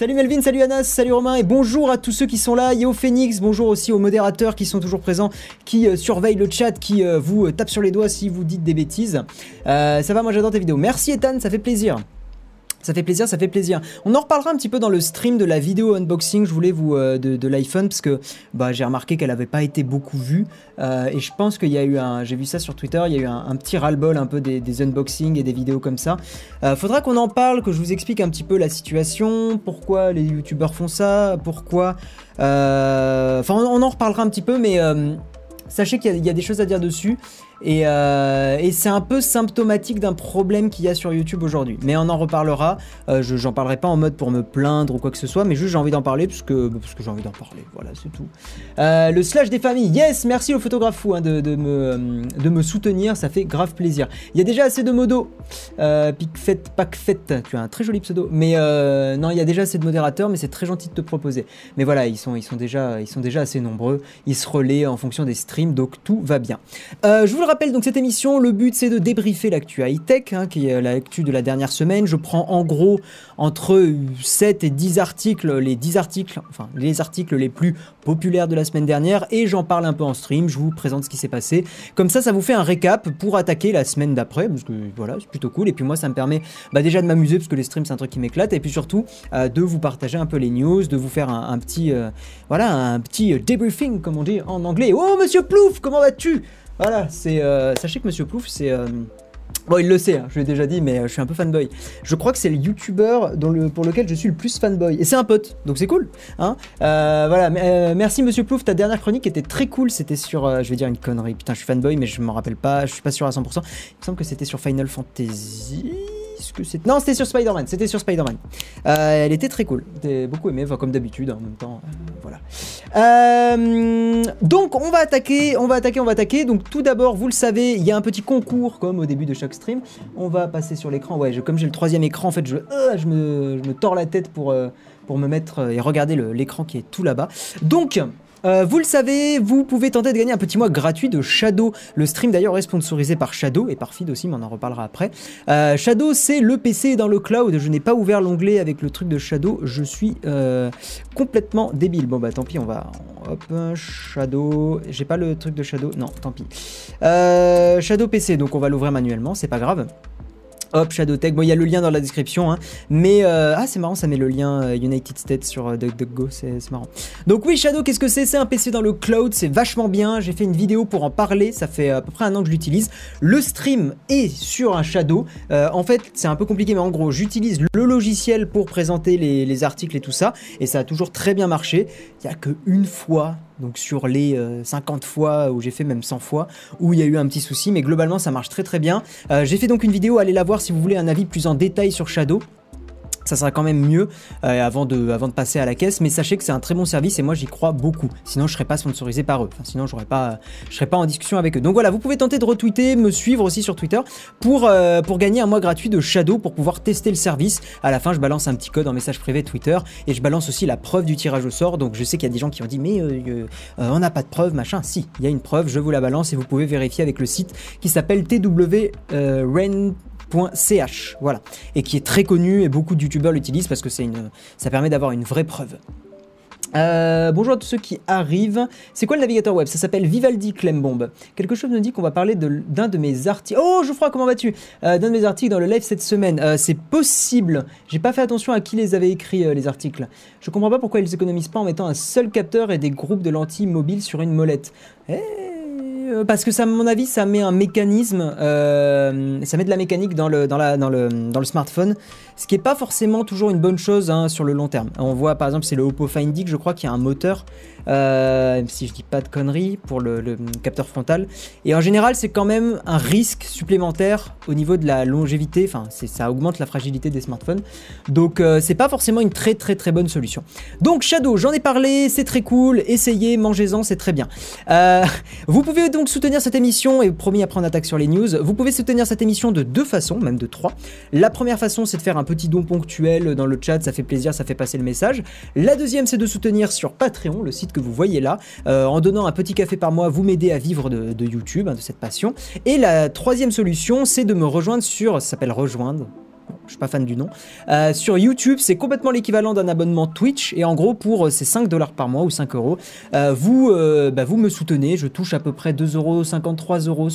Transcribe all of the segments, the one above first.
Salut Melvin, salut Anas, salut Romain et bonjour à tous ceux qui sont là. Yo Phoenix, bonjour aussi aux modérateurs qui sont toujours présents, qui euh, surveillent le chat, qui euh, vous euh, tapent sur les doigts si vous dites des bêtises. Ça va, moi j'adore tes vidéos. Merci Ethan, ça fait plaisir. Ça fait plaisir, ça fait plaisir. On en reparlera un petit peu dans le stream de la vidéo unboxing, je voulais vous euh, de, l'iPhone parce que bah, j'ai remarqué qu'elle avait pas été beaucoup vue euh, et je pense qu'il y a eu un, j'ai vu ça sur Twitter, il y a eu un, petit ras-le-bol un peu des, unboxings et des vidéos comme ça. Euh, faudra qu'on en parle, que je vous explique un petit peu la situation, pourquoi les youtubeurs font ça, pourquoi. euh, Enfin, on, en reparlera un petit peu, mais sachez qu'il y a des choses à dire dessus. Et, euh, et c'est un peu symptomatique d'un problème qu'il y a sur YouTube aujourd'hui. Mais on en reparlera. Euh, je j'en parlerai pas en mode pour me plaindre ou quoi que ce soit, mais juste j'ai envie d'en parler parce que, parce que j'ai envie d'en parler. Voilà, c'est tout. Euh, le slash des familles. Yes, merci au photographe fou hein, de, me, de me soutenir. Ça fait grave plaisir. Il y a déjà assez de modos. Euh, Picfet, tu as un très joli pseudo. Mais non, il y a déjà assez de modérateurs, mais c'est très gentil de te proposer. Mais voilà, ils sont, ils sont, déjà, ils sont déjà assez nombreux. Ils se relaient en fonction des streams, donc tout va bien. Je vous le rappelle, donc cette émission, le but c'est de débriefer l'actu high-tech, hein, qui est l'actu de la dernière semaine. Je prends en gros entre 7 et 10 articles, les 10 articles, enfin les articles les plus populaires de la semaine dernière, et j'en parle un peu en stream, je vous présente ce qui s'est passé. Comme ça, ça vous fait un récap pour attaquer la semaine d'après, parce que voilà, c'est plutôt cool. Et puis moi, ça me permet bah, déjà de m'amuser, parce que les streams c'est un truc qui m'éclate, et puis surtout euh, de vous partager un peu les news, de vous faire un, petit, euh, voilà, un petit euh, debriefing, comme on dit en anglais. Oh, monsieur Plouf, comment vas-tu? Voilà, euh, sachez que monsieur Plouf, c'est euh, Bon, il le sait, hein, je lui ai déjà dit, mais euh, je suis un peu fanboy. Je crois que c'est le youtubeur pour lequel je suis le plus fanboy. Et c'est un pote, donc c'est cool. Hein voilà, merci Monsieur Plouf, ta dernière chronique était très cool. C'était sur, je vais dire une connerie, putain, je suis fanboy, mais je m'en rappelle pas, je suis pas sûr à 100%. Il me semble que c'était sur Final Fantasy. C'est... Non, c'était sur Spider-Man, c'était sur Spider-Man. Euh, elle était très cool, j'ai beaucoup aimé, comme d'habitude, en même temps. euh, voilà. Euh, donc on va attaquer, on va attaquer, on va attaquer. Donc tout d'abord, vous le savez, il y a un petit concours comme au début de chaque stream. On va passer sur l'écran. Ouais, comme j'ai le troisième écran, en fait, je, me, je me tords la tête pour, pour me mettre et regarder l'écran qui est tout là-bas. Donc. Euh, vous le savez, vous pouvez tenter de gagner un petit mois gratuit de Shadow. Le stream d'ailleurs est sponsorisé par Shadow et par Feed aussi, mais on en reparlera après. Euh, Shadow, c'est le PC dans le cloud. Je n'ai pas ouvert l'onglet avec le truc de Shadow. Je suis euh, complètement débile. Bon bah tant pis, on va hop Shadow. J'ai pas le truc de Shadow. Non, tant pis. Shadow PC, donc on va l'ouvrir manuellement, c'est pas grave. Hop, Shadow Tech. Bon, il y a le lien dans la description, hein. mais euh, ah, c'est marrant, ça met le lien euh, United States sur euh, DuckDuckGo, c'est marrant. Donc oui, Shadow, qu'est-ce que c'est? C'est un PC dans le cloud, c'est vachement bien. J'ai fait une vidéo pour en parler, ça fait à peu près un an que je l'utilise. Le stream est sur un Shadow. Euh, en fait, c'est un peu compliqué, mais en gros, j'utilise le logiciel pour présenter les, les articles et tout ça, et ça a toujours très bien marché. Il y a que une fois, donc sur les euh, 50 fois où j'ai fait même 100 fois, où il y a eu un petit souci, mais globalement ça marche très très bien. Euh, j'ai fait donc une vidéo, allez la voir si vous voulez un avis plus en détail sur Shadow. Ça sera quand même mieux euh, avant, de, passer à la caisse, mais sachez que c'est un très bon service et moi j'y crois beaucoup. Sinon je serais pas sponsorisé par eux. Sinon j'aurais pas, je serais pas en discussion avec eux. Donc voilà, vous pouvez tenter de retweeter, me suivre aussi sur Twitter pour, euh, pour gagner un mois gratuit de Shadow pour pouvoir tester le service. À la fin, je balance un petit code en message privé Twitter et je balance aussi la preuve du tirage au sort. Donc je sais qu'il y a des gens qui ont dit mais euh, on n'a pas de preuve, machin. Si, il y a une preuve, je vous la balance et vous pouvez vérifier avec le site qui s'appelle twren.ch. Voilà. Et qui est très connu et beaucoup de youtubeurs l'utilisent parce que c'est une, ça permet d'avoir une vraie preuve. Euh, bonjour à tous ceux qui arrivent. C'est quoi le navigateur web Ça s'appelle Vivaldi Clembomb. Quelque chose me dit qu'on va parler d'un de, mes articles. Oh, Geoffroy, comment vas-tu Euh, D'un de mes articles dans le live cette semaine. Euh, c'est possible. J'ai pas fait attention à qui les avait écrits, euh, les articles. Je comprends pas pourquoi ils économisent pas en mettant un seul capteur et des groupes de lentilles mobiles sur une molette. Eh, euh, parce que ça, à mon avis, ça met un mécanisme, euh, ça met de la mécanique dans le, dans la, dans le, dans le smartphone, ce qui est pas forcément toujours une bonne chose hein, sur le long terme. On voit par exemple, c'est le Oppo Find je crois qu'il y a un moteur, euh, si je dis pas de conneries, pour le, le capteur frontal. Et en général, c'est quand même un risque supplémentaire au niveau de la longévité. Enfin, ça augmente la fragilité des smartphones. Donc, c'est pas forcément une très très très bonne solution. Donc, Shadow, j'en ai parlé, c'est très cool. Essayez, mangez-en, c'est très bien. Vous pouvez donc soutenir cette émission, et promis après on attaque sur les news, vous pouvez soutenir cette émission de deux façons, même de trois. La première façon, c'est de faire un petit don ponctuel dans le chat, ça fait plaisir, ça fait passer le message. La deuxième, c'est de soutenir sur Patreon, le site que vous voyez là. Euh, en donnant un petit café par mois, vous m'aidez à vivre de, de YouTube, hein, de cette passion. Et la troisième solution, c'est de me rejoindre sur, ça s'appelle rejoindre, je suis pas fan du nom. Euh, sur YouTube, c'est complètement l'équivalent d'un abonnement Twitch. Et en gros, pour euh, ces 5 dollars par mois ou 5 euros, euh, vous, bah, vous me soutenez. Je touche à peu près 2 euros, 53 euros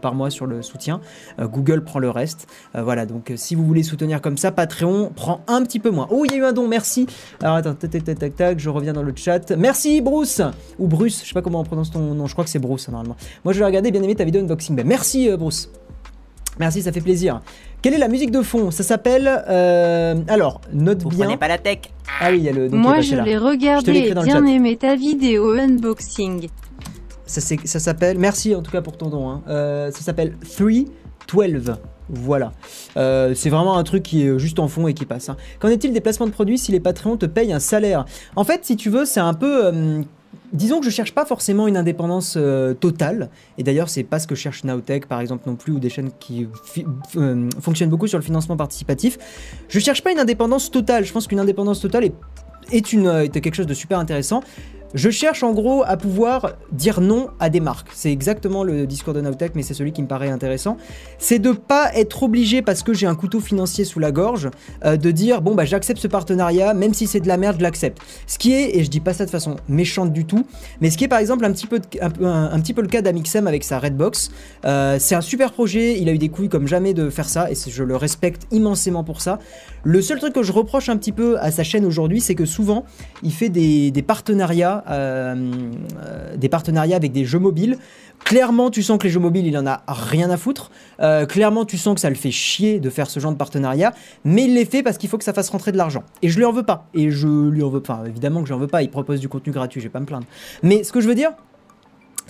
par mois sur le soutien. Google prend le reste. voilà, donc si vous voulez soutenir comme ça, Patreon prend un petit peu moins. Oh, il y a eu un don, merci. Alors attends, tac, tac, tac, tac, je reviens dans le chat. Merci Bruce Ou Bruce, je sais pas comment on prononce ton nom. Je crois que c'est Bruce normalement. Moi, je vais regarder bien aimé ta vidéo unboxing. Ben, merci Bruce. Merci, ça fait plaisir. Quelle est la musique de fond? Ça s'appelle. Euh, alors, note Vous bien. Prenez pas la tech. Ah oui, il y a le. Moi, je l'ai regardé et bien aimé ta vidéo unboxing. Ça, ça s'appelle. Merci en tout cas pour ton don. Hein. Euh, ça s'appelle 312. Voilà. Euh, c'est vraiment un truc qui est juste en fond et qui passe. Hein. Qu'en est-il des placements de produits si les Patreons te payent un salaire? En fait, si tu veux, c'est un peu disons que je cherche pas forcément une indépendance euh, totale. Et d'ailleurs, c'est pas ce que cherche Nowtech, par exemple, non plus, ou des chaînes qui euh, fonctionnent beaucoup sur le financement participatif. Je cherche pas une indépendance totale. Je pense qu'une indépendance totale est, est quelque chose de super intéressant. Je cherche en gros à pouvoir dire non à des marques. C'est exactement le discours de Nowtech, mais c'est celui qui me paraît intéressant. C'est de pas être obligé parce que j'ai un couteau financier sous la gorge euh, de dire bon bah j'accepte ce partenariat, même si c'est de la merde, je l'accepte. Ce qui est, et je dis pas ça de façon méchante du tout, mais ce qui est par exemple un petit peu, le cas d'Amixem avec sa Redbox. Euh, c'est un super projet, il a eu des couilles comme jamais de faire ça et je le respecte immensément pour ça. Le seul truc que je reproche un petit peu à sa chaîne aujourd'hui, c'est que souvent il fait des partenariats euh, des partenariats avec des jeux mobiles. Clairement, tu sens que les jeux mobiles, il en a rien à foutre. Euh, clairement, tu sens que ça le fait chier de faire ce genre de partenariat, mais il les fait parce qu'il faut que ça fasse rentrer de l'argent. Et je lui en veux pas. Et je lui en veux pas. évidemment que je lui en veux pas. Il propose du contenu gratuit, je vais pas me plaindre. Mais ce que je veux dire,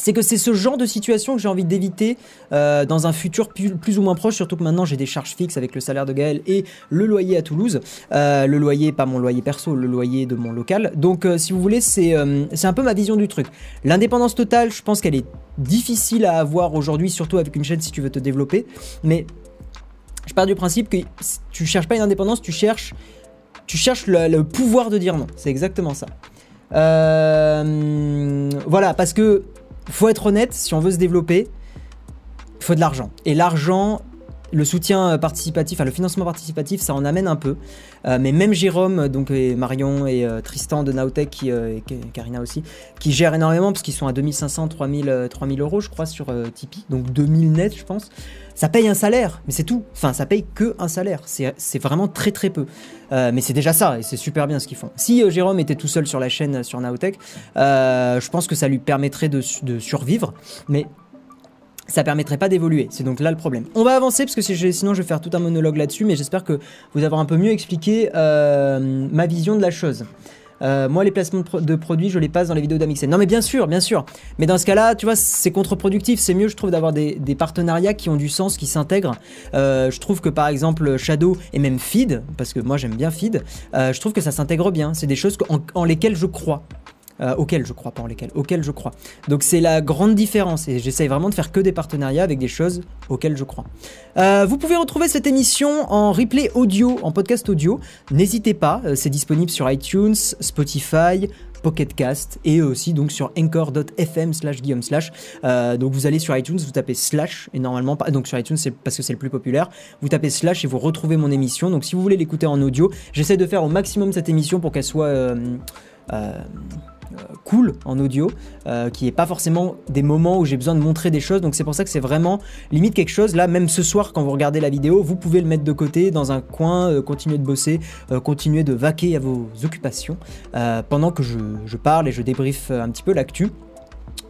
c'est que c'est ce genre de situation que j'ai envie d'éviter euh, dans un futur plus, ou moins proche, surtout que maintenant j'ai des charges fixes avec le salaire de Gaël et le loyer à Toulouse. Euh, le loyer, pas mon loyer perso, le loyer de mon local. Donc euh, si vous voulez, c'est un peu ma vision du truc. L'indépendance totale, je pense qu'elle est difficile à avoir aujourd'hui, surtout avec une chaîne si tu veux te développer. Mais je pars du principe que tu cherches pas une indépendance, tu cherches, tu cherches le pouvoir de dire non. C'est exactement ça. voilà, parce que faut être honnête, si on veut se développer, il faut de l'argent. Et l'argent, le soutien participatif, le financement participatif, ça en amène un peu. Euh, mais même Jérôme, donc Marion et euh, Tristan de Naotech, qui, euh, et Karina aussi, qui gèrent énormément parce qu'ils sont à 2500, 3000, 3000 euros, je crois, sur Tipeee, donc 2000 net, je pense. Ça paye un salaire, mais c'est tout. Enfin, ça paye que un salaire. C'est vraiment très très peu. mais c'est déjà ça, et c'est super bien ce qu'ils font. Si Jérôme était tout seul sur la chaîne sur Naotech, je pense que ça lui permettrait de, de survivre. Mais ça permettrait pas d'évoluer. C'est donc là le problème. On va avancer parce que sinon je vais faire tout un monologue là-dessus, mais j'espère que vous avoir un peu mieux expliqué euh, ma vision de la chose. Euh, moi, les placements de, produits, je les passe dans les vidéos d'Amixen. Non, mais bien sûr, bien sûr. Mais dans ce cas-là, tu vois, c'est contre-productif. C'est mieux, je trouve, d'avoir des, partenariats qui ont du sens, qui s'intègrent. Euh, je trouve que par exemple, Shadow et même Feed, parce que moi j'aime bien Feed, je trouve que ça s'intègre bien. C'est des choses en lesquelles je crois. Euh, auxquels je crois, pas en lesquels, auxquels je crois. Donc c'est la grande différence et j'essaye vraiment de faire que des partenariats avec des choses auxquelles je crois. Euh, vous pouvez retrouver cette émission en replay audio, en podcast audio. N'hésitez pas, euh, c'est disponible sur iTunes, Spotify, Pocketcast et aussi donc sur anchor.fm slash guillaume slash. donc vous allez sur iTunes, vous tapez slash et normalement. Donc sur iTunes c'est parce que c'est le plus populaire. Vous tapez slash et vous retrouvez mon émission. Donc si vous voulez l'écouter en audio, j'essaie de faire au maximum cette émission pour qu'elle soit euh, cool en audio, euh, qui est pas forcément des moments où j'ai besoin de montrer des choses. Donc c'est pour ça que c'est vraiment limite quelque chose. Là, même ce soir, quand vous regardez la vidéo, vous pouvez le mettre de côté dans un coin, euh, continuer de bosser, continuer de vaquer à vos occupations pendant que je, je, parle et je débriefe un petit peu l'actu.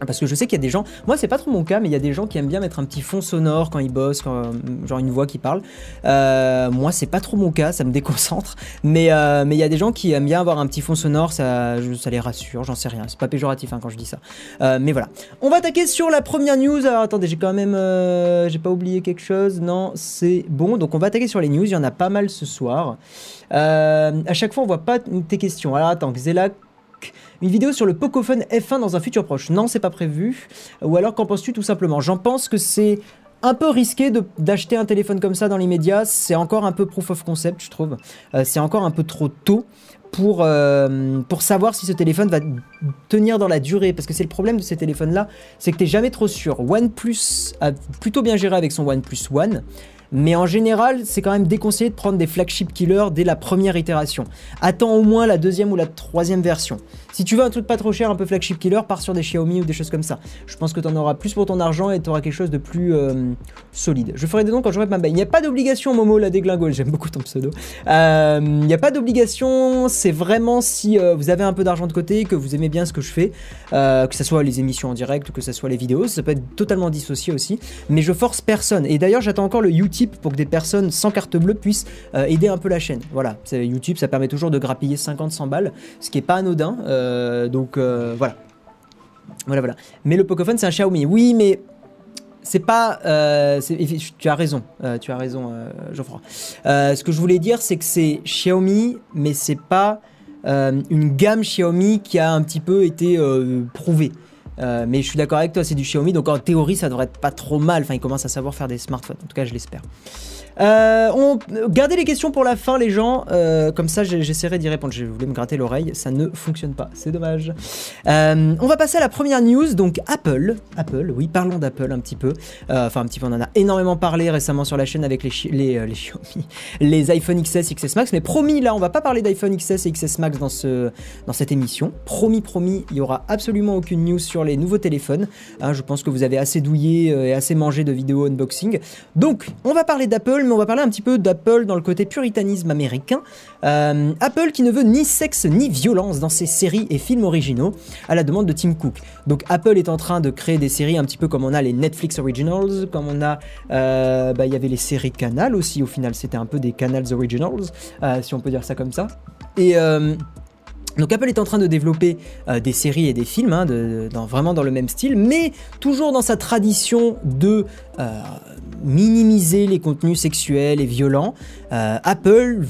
Parce que je sais qu'il y a des gens, moi c'est pas trop mon cas, mais il y a des gens qui aiment bien mettre un petit fond sonore quand ils bossent, genre une voix qui parle. Euh, moi c'est pas trop mon cas, ça me déconcentre. Mais euh, mais il y a des gens qui aiment bien avoir un petit fond sonore, ça, ça les rassure, j'en sais rien. C'est pas péjoratif hein, quand je dis ça. Euh, mais voilà. On va attaquer sur la première news. Alors attendez, j'ai quand même, j'ai pas oublié quelque chose. Non, c'est bon. Donc on va attaquer sur les news. Il y en a pas mal ce soir. à chaque fois on voit pas tes questions. Alors attends, Xelac une vidéo sur le Pocophone F1 dans un futur proche. Non, c'est pas prévu. Ou alors, qu'en penses-tu tout simplement? J'en pense que c'est un peu risqué d'acheter un téléphone comme ça dans l'immédiat. C'est encore un peu proof of concept, je trouve. Euh, c'est encore un peu trop tôt. pour, pour savoir si ce téléphone va tenir dans la durée. Parce que c'est le problème de ces téléphones-là, c'est que tu jamais trop sûr. OnePlus a plutôt bien géré avec son OnePlus One. Mais en général, c'est quand même déconseillé de prendre des flagship killers dès la première itération. Attends au moins la deuxième ou la troisième version. Si tu veux un truc pas trop cher, un peu flagship killer, pars sur des Xiaomi ou des choses comme ça. Je pense que tu en auras plus pour ton argent et tu auras quelque chose de plus euh, solide. Je ferai des noms quand j'aurai ma baie. Il n'y a pas d'obligation, Momo, la déglingo, j'aime beaucoup ton pseudo. Euh, il n'y a pas d'obligation, c'est vraiment si euh, vous avez un peu d'argent de côté, que vous aimez bien ce que je fais, que ce soit les émissions en direct que ce soit les vidéos, ça peut être totalement dissocié aussi. Mais je force personne. Et d'ailleurs, j'attends encore le Utip pour que des personnes sans carte bleue puissent aider un peu la chaîne. Voilà, YouTube, ça permet toujours de grappiller 50-100 balles, ce qui est pas anodin. Euh, donc euh, voilà. Voilà, voilà. Mais le Pocophone, c'est un Xiaomi. Oui, mais c'est pas. Euh, tu as raison, tu as raison, Geoffroy. ce que je voulais dire, c'est que c'est Xiaomi, mais c'est pas une gamme Xiaomi qui a un petit peu été prouvée. mais je suis d'accord avec toi, c'est du Xiaomi, donc en théorie, ça devrait être pas trop mal. Enfin, ils commencent à savoir faire des smartphones. En tout cas, je l'espère. Euh, on... Gardez les questions pour la fin, les gens. Euh, comme ça, j'essaierai d'y répondre. Je voulais me gratter l'oreille. Ça ne fonctionne pas. C'est dommage. Euh, on va passer à la première news. Donc, Apple. Apple, oui, parlons d'Apple un petit peu. enfin, un petit peu, on en a énormément parlé récemment sur la chaîne avec les, les, les Xiaomi, les iPhone XS, XS Max. Mais promis, là, on va pas parler d'iPhone XS et XS Max dans, ce, dans cette émission. Promis, promis, il y aura absolument aucune news sur les nouveaux téléphones. Hein, je pense que vous avez assez douillé et assez mangé de vidéos unboxing. Donc, on va parler d'Apple on va parler un petit peu d'Apple dans le côté puritanisme américain. Euh, Apple qui ne veut ni sexe ni violence dans ses séries et films originaux, à la demande de Tim Cook. Donc Apple est en train de créer des séries un petit peu comme on a les Netflix Originals, comme on a, euh, bah, il y avait les séries Canal aussi au final, c'était un peu des Canals Originals, euh, si on peut dire ça comme ça. Et donc Apple est en train de développer des séries et des films, hein, vraiment dans le même style, mais toujours dans sa tradition de minimiser les contenus sexuels et violents, euh, Apple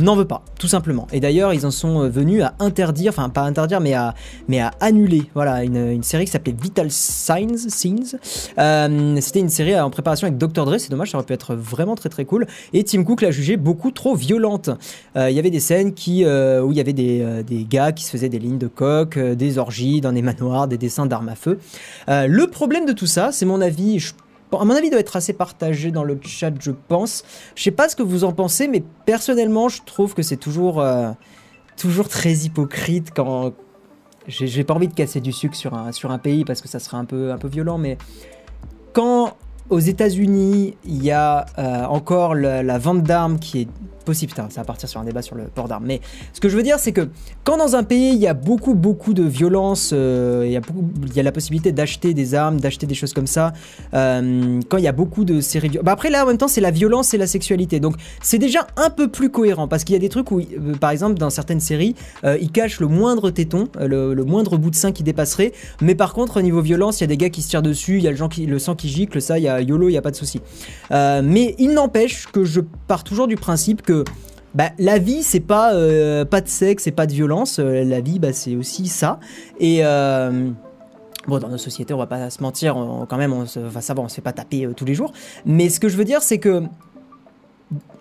n'en veut pas, tout simplement. Et d'ailleurs, ils en sont euh, venus à interdire, enfin pas interdire, mais à, mais à annuler, voilà, une, série qui s'appelait Vital Signs. Scenes. Euh, C'était une série en préparation avec Dr. Dre, c'est dommage, ça aurait pu être vraiment très très cool. Et Tim Cook l'a jugée beaucoup trop violente. Il y avait des scènes qui, où il y avait des, des, gars qui se faisaient des lignes de coque, des orgies dans des manoirs, des dessins d'armes à feu. le problème de tout ça, c'est mon avis, je à mon avis, doit être assez partagé dans le chat, je pense. Je sais pas ce que vous en pensez, mais personnellement, je trouve que c'est toujours, euh, très hypocrite quand. J'ai pas envie de casser du sucre sur un, sur un pays parce que ça serait un peu, un peu violent, mais quand aux États-Unis, il y a euh, encore la vente d'armes qui est possible. ça va partir sur un débat sur le port d'armes. Mais ce que je veux dire, c'est que quand dans un pays, il y a beaucoup, beaucoup de violence, euh, il, y a la possibilité d'acheter des armes, d'acheter des choses comme ça, euh, quand il y a beaucoup de séries... Bah après, là, en même temps, c'est la violence et la sexualité. Donc, c'est déjà un peu plus cohérent, parce qu'il y a des trucs où, par exemple, dans certaines séries, ils cachent le moindre téton, le, moindre bout de sein qui dépasserait, mais par contre, au niveau violence, il y a des gars qui se tirent dessus, il y a le, gens qui, le sang qui gicle, ça, il y a YOLO, il n'y a pas de souci. mais il n'empêche que je pars toujours du principe que bah, la vie, c'est pas, euh, pas de sexe et pas de violence. Euh, la vie, bah, c'est aussi ça. Et. Euh, bon, dans nos sociétés, on va pas se mentir, quand même, on se, enfin, ça on se fait pas taper tous les jours. Mais ce que je veux dire, c'est que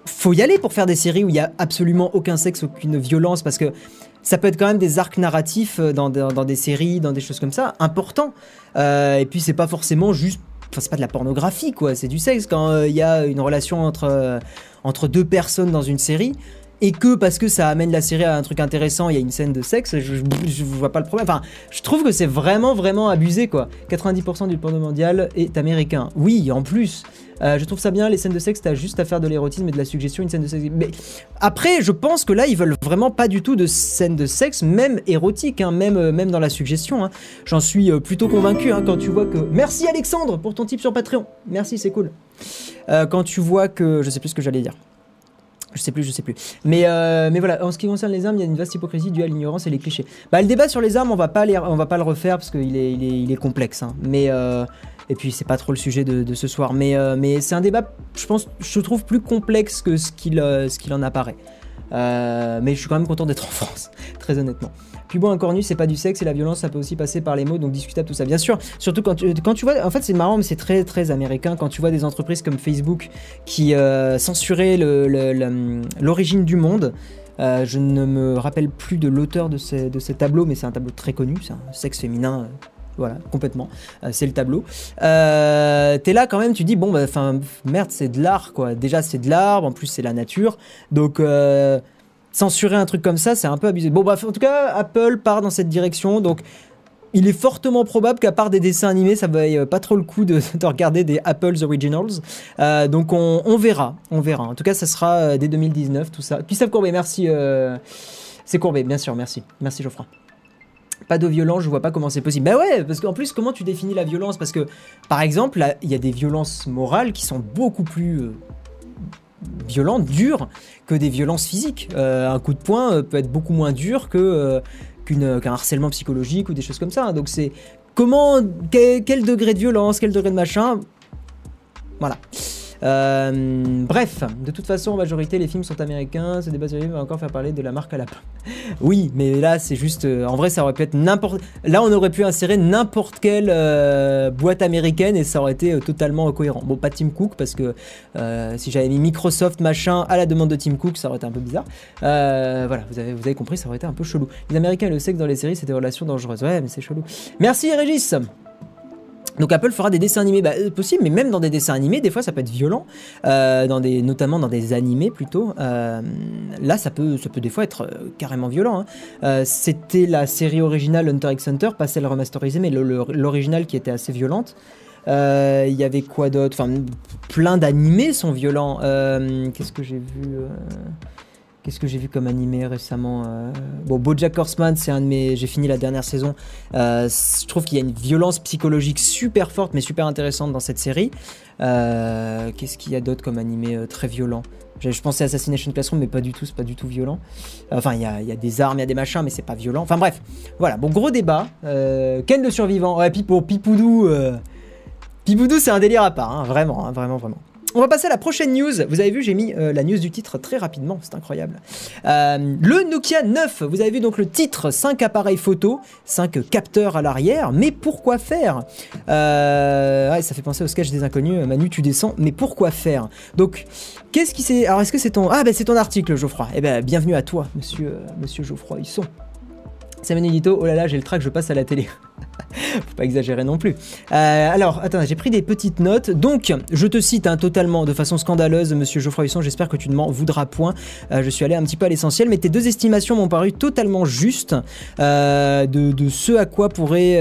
faut y aller pour faire des séries où il y a absolument aucun sexe, aucune violence, parce que ça peut être quand même des arcs narratifs dans, dans, des séries, dans des choses comme ça, importants. et puis c'est pas forcément juste, enfin c'est pas de la pornographie quoi, c'est du sexe quand il y a une relation entre entre deux personnes dans une série et que parce que ça amène la série à un truc intéressant, il y a une scène de sexe, je, je, vois pas le problème. Enfin, je trouve que c'est vraiment, vraiment abusé, quoi. 90% du porno mondial est américain. Oui, en plus. Euh, je trouve ça bien, les scènes de sexe, t'as juste à faire de l'érotisme et de la suggestion, une scène de sexe. Mais après, je pense que là, ils veulent vraiment pas du tout de scènes de sexe, même érotiques, hein, même, euh, même dans la suggestion. Hein. J'en suis euh, plutôt convaincu hein, quand tu vois que. Merci Alexandre pour ton tip sur Patreon. Merci, c'est cool. quand tu vois que. Je sais plus ce que j'allais dire. Je sais plus, je sais plus. Mais, mais voilà, en ce qui concerne les armes, il y a une vaste hypocrisie due à l'ignorance et les clichés. Bah, le débat sur les armes, on va pas, on va pas le refaire parce qu'il est, il est, complexe. Mais, et puis, c'est pas trop le sujet de, ce soir. Mais, euh, mais c'est un débat, je pense, je trouve plus complexe que ce qu'il ce qu'il en apparaît. mais je suis quand même content d'être en France, très honnêtement. Puis bon, un cornu, c'est pas du sexe et la violence, ça peut aussi passer par les mots, donc discutable tout ça. Bien sûr, surtout quand tu, quand tu vois, en fait, c'est marrant, mais c'est très très américain quand tu vois des entreprises comme Facebook qui euh, censuraient l'origine du monde. je ne me rappelle plus de l'auteur de, de ces tableaux, mais c'est un tableau très connu, c'est un sexe féminin voilà, complètement. c'est le tableau. Euh, T'es là quand même, tu dis, bon, bah, enfin, merde, c'est de l'art, quoi. Déjà, c'est de l'art, en plus, c'est la nature. Donc, censurer un truc comme ça, c'est un peu abusé. Bon, bref, en tout cas, Apple part dans cette direction. Donc, il est fortement probable qu'à part des dessins animés, ça vaille pas trop le coup de, regarder des Apple's Originals. Euh, donc on, verra, on verra. En tout cas, ça sera euh, dès 2019, tout ça. Christophe Courbet, merci. Euh, c'est Courbet, bien sûr, merci. Merci Geoffroy. Pas de violence, je vois pas comment c'est possible. Bah ouais, parce qu'en plus, comment tu définis la violence? Parce que, par exemple, il y a des violences morales qui sont beaucoup plus violentes, dures, que des violences physiques. un coup de poing peut être beaucoup moins dur que qu'un harcèlement psychologique ou des choses comme ça. Donc c'est comment, quel, degré de violence, quel degré de machin? Voilà. Euh, bref, de toute façon, en majorité, les films sont américains. Ce débat va encore faire parler de la marque à lapin. oui, mais là, c'est juste. Euh, en vrai, ça aurait pu être n'importe. Là, on aurait pu insérer n'importe quelle euh, boîte américaine et ça aurait été totalement cohérent. Bon, pas Tim Cook parce que si j'avais mis Microsoft machin à la demande de Tim Cook, ça aurait été un peu bizarre. voilà, vous avez, compris, ça aurait été un peu chelou. Les Américains le sexe dans les séries, c'est des relations dangereuses. Ouais, mais c'est chelou. Merci, Régis. Donc Apple fera des dessins animés, bah, euh, possible, mais même dans des dessins animés, des fois ça peut être violent, euh, notamment dans des animés plutôt. Euh, là, ça peut, ça peut des fois être carrément violent. Hein. C'était la série originale Hunter x Hunter, pas celle remasterisée, mais l'original qui était assez violente. Il y avait quoi d'autre? Enfin, plein d'animés sont violents. Qu'est-ce que j'ai vu Qu'est-ce que j'ai vu comme animé récemment euh Bon, BoJack Horseman, c'est un de mes. J'ai fini la dernière saison. Euh, je trouve qu'il y a une violence psychologique super forte, mais super intéressante dans cette série. Euh, qu'est-ce qu'il y a d'autre comme animé très violent? Je pensais Assassination Classroom, mais pas du tout, c'est pas du tout violent. Enfin, il y a, des armes, il y a des machins, mais c'est pas violent. Enfin bref, voilà, bon, gros débat. Ken le survivant, ouais, Pipo, Pipoudou. Pipoudou, c'est un délire à part, hein, vraiment, hein, vraiment, vraiment. On va passer à la prochaine news. Vous avez vu, j'ai mis euh, la news du titre très rapidement, c'est incroyable. Euh, le Nokia 9, vous avez vu donc le titre 5 appareils photo, 5 capteurs à l'arrière, mais pourquoi faire? Euh, Ça fait penser au sketch des inconnus, Manu tu descends, mais pourquoi faire? Donc, qu'est-ce qui s'est... Alors est-ce que c'est ton... Ah ben c'est ton article Geoffroy. Eh ben bienvenue à toi, monsieur, monsieur Geoffroy sont. C'est Édito, oh là là, j'ai le track, je passe à la télé. Faut pas exagérer non plus. Euh, alors, attends, j'ai pris des petites notes. Donc, je te cite hein, totalement de façon scandaleuse, monsieur Geoffroy Husson, j'espère que tu ne m'en voudras point. Euh, je suis allé un petit peu à l'essentiel, mais tes deux estimations m'ont paru totalement justes euh, de, ce à quoi pourraient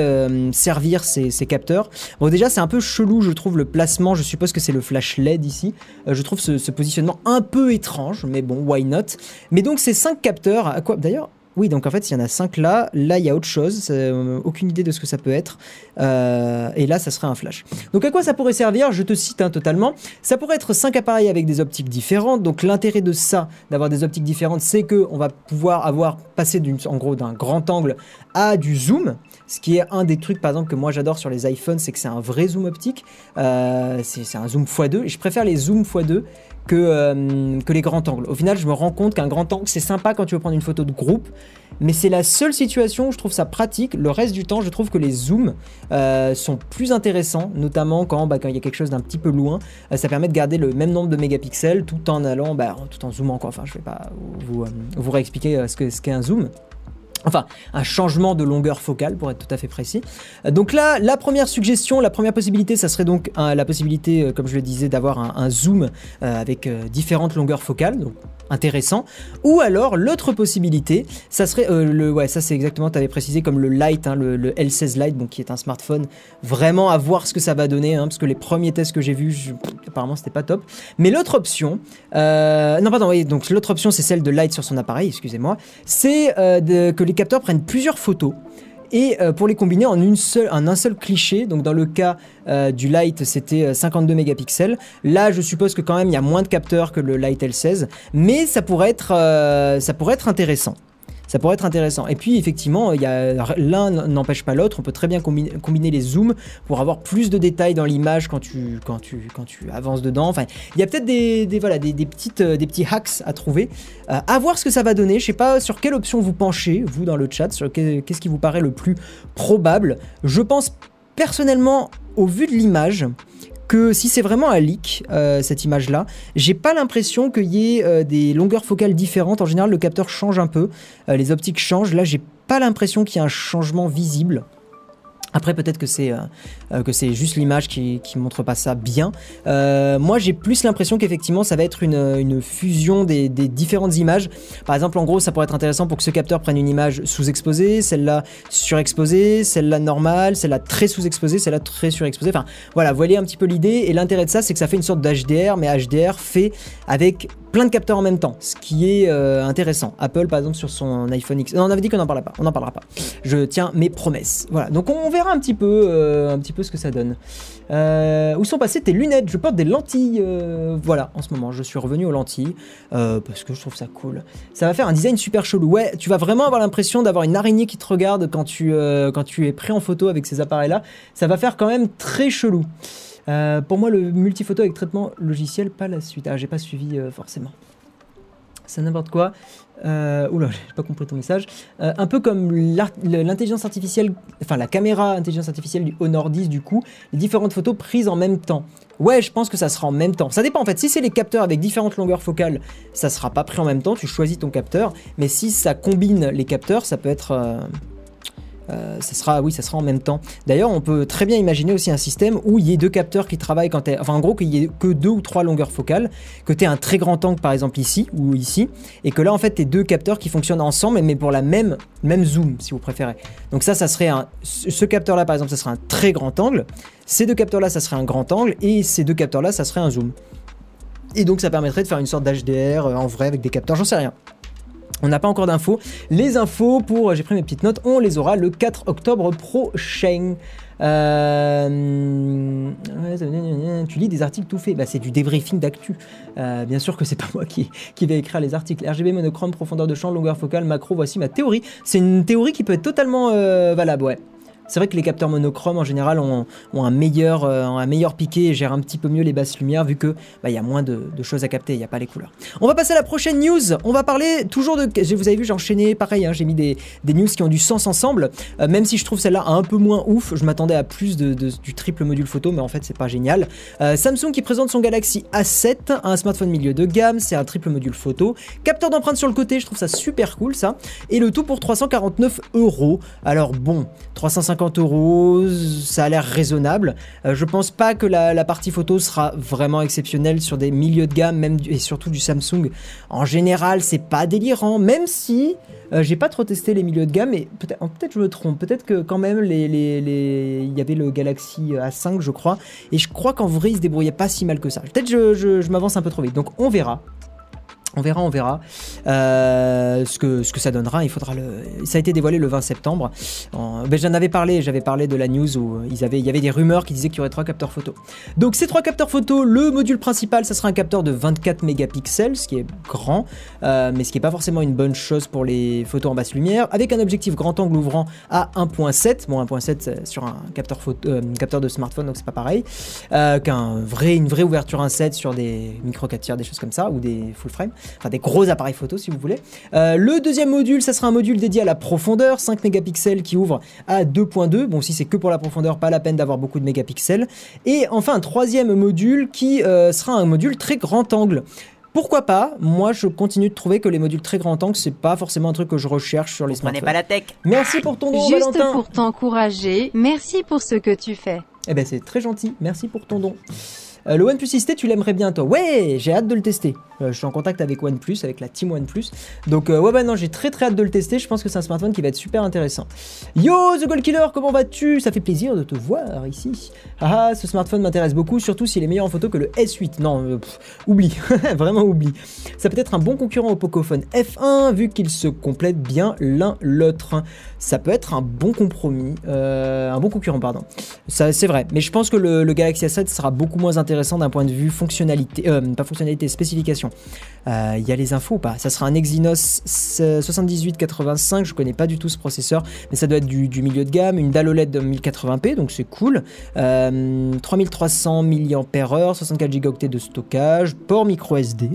servir ces, capteurs. Bon, déjà, c'est un peu chelou, je trouve, le placement. Je suppose que c'est le flash LED ici. je trouve ce, ce positionnement un peu étrange, mais bon, why not? Mais donc, ces cinq capteurs, à quoi D'ailleurs, oui, donc en fait, il y en a 5 là. Là, il y a autre chose. Euh, aucune idée de ce que ça peut être. Euh, et là, ça serait un flash. Donc à quoi ça pourrait servir? Je te cite un totalement. Ça pourrait être 5 appareils avec des optiques différentes. Donc l'intérêt de ça, d'avoir des optiques différentes, c'est que on va pouvoir avoir passé en gros d'un grand angle à du zoom. Ce qui est un des trucs, par exemple, que moi j'adore sur les iPhones, c'est que c'est un vrai zoom optique. Euh, c'est un zoom x2. Et je préfère les zooms x2 que, euh, que les grands angles. Au final, je me rends compte qu'un grand angle, c'est sympa quand tu veux prendre une photo de groupe, mais c'est la seule situation où je trouve ça pratique. Le reste du temps, je trouve que les zooms euh, sont plus intéressants, notamment quand bah, quand il y a quelque chose d'un petit peu loin. Euh, ça permet de garder le même nombre de mégapixels tout en allant, bah, tout en zoomant. Enfin, je vais pas vous, réexpliquer ce qu'est un zoom. Enfin, un changement de longueur focale pour être tout à fait précis. Euh, donc là, la première suggestion, la première possibilité, ça serait donc la possibilité, euh, comme je le disais, d'avoir un, zoom euh, avec différentes longueurs focales. Donc intéressant. Ou alors l'autre possibilité, ça serait le ouais ça c'est exactement tu avais précisé comme le Lite, hein, le, L16 Lite, qui est un smartphone vraiment à voir ce que ça va donner, hein, parce que les premiers tests que j'ai vus, apparemment c'était pas top. Mais l'autre option, non pardon, donc l'autre option c'est celle de Lite sur son appareil, excusez-moi, c'est que les capteurs prennent plusieurs photos et euh, pour les combiner en, une seule, un seul cliché. Donc dans le cas euh, du Light, c'était 52 euh, mégapixels. Là, je suppose que quand même il y a moins de capteurs que le Light L16, mais ça pourrait être, ça pourrait être intéressant ça pourrait être intéressant. Et puis effectivement, l'un n'empêche pas l'autre. On peut très bien combiner, les zooms pour avoir plus de détails dans l'image quand tu, quand, tu, quand tu avances dedans. Enfin, il y a peut-être des, voilà, des, petites, euh, des petits hacks à trouver. Euh, à voir ce que ça va donner. Je sais pas sur quelle option vous penchez, vous dans le chat, sur qu'est-ce qui vous paraît le plus probable. Je pense personnellement, au vu de l'image, si c'est vraiment un leak, cette image-là, j'ai pas l'impression qu'il y ait des longueurs focales différentes. En général, le capteur change un peu, les optiques changent. Là, j'ai pas l'impression qu'il y ait un changement visible. Après, peut-être que c'est euh, euh, que c'est juste l'image qui, qui montre pas ça bien. Euh, moi, j'ai plus l'impression qu'effectivement, ça va être une, une fusion des, des, différentes images. Par exemple, en gros, ça pourrait être intéressant pour que ce capteur prenne une image sous-exposée, celle-là surexposée, celle-là normale, celle-là très sous-exposée, celle-là très surexposée. Enfin, voilà, vous voyez un petit peu l'idée. Et l'intérêt de ça, c'est que ça fait une sorte d'HDR, mais HDR fait avec plein de capteurs en même temps, ce qui est intéressant. Apple, par exemple, sur son iPhone X. Non, on avait dit qu'on n'en parlait pas. On n'en parlera pas. Je tiens mes promesses. Voilà. Donc, on verra un petit peu, euh, un petit peu ce que ça donne. Euh, où sont passées tes lunettes? Je porte des lentilles. Euh, voilà, en ce moment, je suis revenu aux lentilles parce que je trouve ça cool. Ça va faire un design super chelou. Ouais, tu vas vraiment avoir l'impression d'avoir une araignée qui te regarde quand tu, quand tu es pris en photo avec ces appareils-là. Ça va faire quand même très chelou. pour moi, le multiphoto avec traitement logiciel, pas la suite. Ah, j'ai pas suivi forcément. C'est n'importe quoi. Euh, oula, j'ai pas compris ton message. Euh, un peu comme l'intelligence artificielle, enfin la caméra intelligence artificielle du Honor 10 du coup, les différentes photos prises en même temps. Ouais, je pense que ça sera en même temps. Ça dépend en fait. Si c'est les capteurs avec différentes longueurs focales, ça sera pas pris en même temps. Tu choisis ton capteur. Mais si ça combine les capteurs, ça peut être euh, euh, ça sera, oui, ça sera en même temps. D'ailleurs, on peut très bien imaginer aussi un système où il y ait deux capteurs qui travaillent quand enfin, en gros, qu'il y ait que deux ou trois longueurs focales, que tu aies un très grand angle par exemple ici ou ici, et que là, en fait, tu deux capteurs qui fonctionnent ensemble, mais pour la même, même zoom, si vous préférez. Donc ça, ça serait un, ce capteur-là, par exemple, ça serait un très grand angle. Ces deux capteurs-là, ça serait un grand angle, et ces deux capteurs-là, ça serait un zoom. Et donc, ça permettrait de faire une sorte d'HDR euh, en vrai avec des capteurs, j'en sais rien. On n'a pas encore d'infos. Les infos pour, j'ai pris mes petites notes, on les aura le 4 octobre prochain. Euh, tu lis des articles tout faits, bah, c'est du débriefing d'actu. Euh, bien sûr que c'est pas moi qui, vais écrire les articles. RGB monochrome, profondeur de champ, longueur focale, macro, voici ma théorie. C'est une théorie qui peut être totalement euh, valable, ouais. C'est vrai que les capteurs monochromes en général ont, un, meilleur, euh, un meilleur piqué et gèrent un petit peu mieux les basses lumières vu que bah, y a moins de, choses à capter, il n'y a pas les couleurs. On va passer à la prochaine news. On va parler toujours de. Vous avez vu, j'ai enchaîné pareil, hein, j'ai mis des, news qui ont du sens ensemble. Euh, même si je trouve celle-là un peu moins ouf, je m'attendais à plus de, du triple module photo, mais en fait c'est pas génial. Euh, Samsung qui présente son Galaxy A7, un smartphone milieu de gamme, c'est un triple module photo. Capteur d'empreinte sur le côté, je trouve ça super cool ça. Et le tout pour 349 euros. Alors bon, 350 50 euros, ça a l'air raisonnable. Euh, je pense pas que la, partie photo sera vraiment exceptionnelle sur des milieux de gamme, même et surtout du Samsung. En général, c'est pas délirant, même si euh, j'ai pas trop testé les milieux de gamme, mais peut-être oh, peut je me trompe. Peut-être que quand même, il y avait le Galaxy A5, je crois, et je crois qu'en vrai, il se débrouillait pas si mal que ça. Peut-être je, je m'avance un peu trop vite, donc on verra. On verra, on verra euh, ce, que, ce que ça donnera. Il faudra le. Ça a été dévoilé le 20 septembre. Ben, j'en avais parlé, j'avais parlé de la news où il y avait des rumeurs qui disaient qu'il y aurait trois capteurs photo. Donc ces trois capteurs photo, le module principal, ça sera un capteur de 24 mégapixels, ce qui est grand, euh, mais ce qui n'est pas forcément une bonne chose pour les photos en basse lumière, avec un objectif grand angle ouvrant à 1.7. Bon, 1.7 sur un capteur, photo, euh, capteur de smartphone, donc c'est pas pareil qu'un vrai, une vraie ouverture 1.7 sur des micro 4 tiers, des choses comme ça, ou des full frame enfin des gros appareils photo si vous voulez. Euh, le deuxième module, ça sera un module dédié à la profondeur, 5 mégapixels qui ouvre à 2.2. Bon, si c'est que pour la profondeur, pas la peine d'avoir beaucoup de mégapixels. Et enfin un troisième module qui euh, sera un module très grand angle. Pourquoi pas Moi, je continue de trouver que les modules très grand angle, c'est pas forcément un truc que je recherche sur les smartphones. pas la tech. Merci pour ton don, Juste pour t'encourager, merci pour ce que tu fais. Eh ben, c'est très gentil. Merci pour ton don. Euh, le OnePlus 6T, tu l'aimerais bien toi Ouais, j'ai hâte de le tester. Euh, je suis en contact avec OnePlus, avec la team OnePlus. Donc euh, ouais bah non, j'ai très très hâte de le tester. Je pense que c'est un smartphone qui va être super intéressant. Yo The Gold Killer, comment vas-tu? Ça fait plaisir de te voir ici. Ah, ah ce smartphone m'intéresse beaucoup, surtout s'il est meilleur en photo que le S8. Non, oublie, vraiment oublie. Ça peut être un bon concurrent au Pocophone F1 vu qu'ils se complètent bien l'un l'autre. Ça peut être un bon compromis, un bon concurrent pardon. Ça c'est vrai, mais je pense que le, Galaxy S7 sera beaucoup moins intéressant d'un point de vue fonctionnalité, euh, pas fonctionnalité, spécification. Euh, il y a les infos ou pas? Ça sera un Exynos 7885, je connais pas du tout ce processeur, mais ça doit être du, milieu de gamme, une dalle OLED de 1080p, donc c'est cool. 3300 mAh, 64 Go de stockage, port micro SD,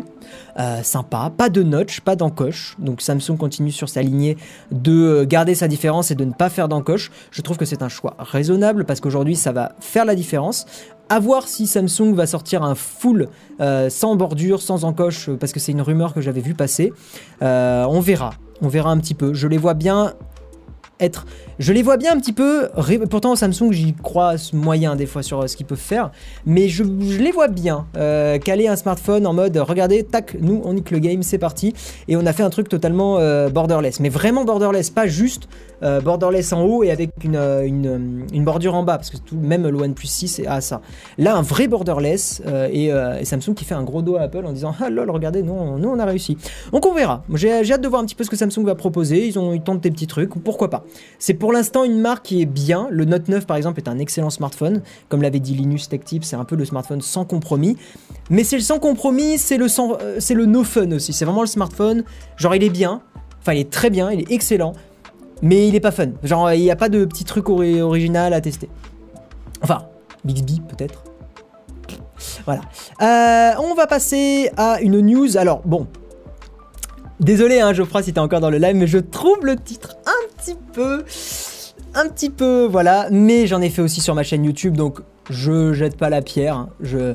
euh, sympa, pas de notch, pas d'encoche, donc Samsung continue sur sa lignée de garder sa différence et de ne pas faire d'encoche. Je trouve que c'est un choix raisonnable parce qu'aujourd'hui ça va faire la différence À voir si Samsung va sortir un full sans bordure, sans encoche, parce que c'est une rumeur que j'avais vu passer. on verra. On verra un petit peu. Je les vois bien être. Je les vois bien un petit peu. Pourtant, Samsung, j'y crois moyen des fois sur euh, ce qu'ils peuvent faire. Mais je, les vois bien euh, caler un smartphone en mode regardez, tac, nous on nique le game, c'est parti. Et on a fait un truc totalement euh, borderless. Mais vraiment borderless, pas juste borderless en haut et avec une, bordure en bas. Parce que tout, même le OnePlus 6 a ça. Là, un vrai borderless et, Samsung qui fait un gros dos à Apple en disant ah lol, regardez, nous, on, nous on a réussi. Donc on verra. J'ai hâte de voir un petit peu ce que Samsung va proposer. Ils, ont, ils tentent des petits trucs, pourquoi pas. C'est pour l'instant une marque qui est bien. Le Note 9 par exemple est un excellent smartphone. Comme l'avait dit Linus Tech Tip, c'est un peu le smartphone sans compromis. Mais c'est le sans compromis, c'est le, euh, c'est le no fun aussi. C'est vraiment le smartphone, genre il est bien, enfin il est très bien, il est excellent, mais il est pas fun. Genre il n'y a pas de petit truc original à tester. Enfin, Bixby peut-être. Voilà. Euh, on va passer à une news. Alors bon, Désolé, hein, Geoffroy, si t'es encore dans le live, mais je trouve le titre petit peu. Un petit peu, voilà. Mais j'en ai fait aussi sur ma chaîne YouTube, donc je jette pas la pierre. Je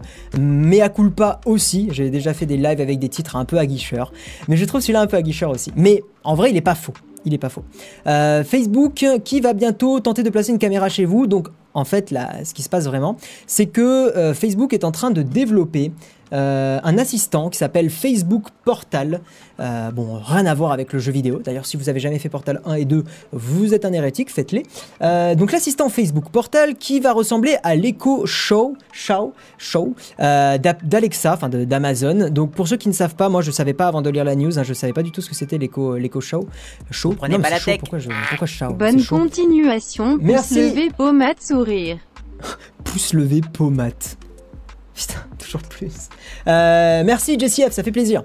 à culpa aussi. J'ai déjà fait des lives avec des titres un peu aguicheurs. Mais je trouve celui-là un peu aguicheur aussi. Mais en vrai, il est pas faux. Il est pas faux. Euh, Facebook qui va bientôt tenter de placer une caméra chez vous. Donc en fait, là, ce qui se passe vraiment, c'est que euh, Facebook est en train de développer euh, un assistant qui s'appelle Facebook Portal. Euh, bon, rien à voir avec le jeu vidéo. D'ailleurs, si vous avez jamais fait Portal 1 et 2, vous êtes un hérétique, faites-les. Euh, donc l'assistant Facebook Portal qui va ressembler à l'Echo Show, Show, Show d'Alexa, enfin d'Amazon. Donc pour ceux qui ne savent pas, moi je savais pas avant de lire la news, hein, je savais pas du tout ce que c'était l'Echo, l'Echo Show. Show. prenez pas la tech. Pourquoi, je, pourquoi Show Bonne continuation. Merci. Pouce levé, pommade, sourire. Pouce levé, pommade. Putain, toujours plus. Euh, merci Jessie F, ça fait plaisir.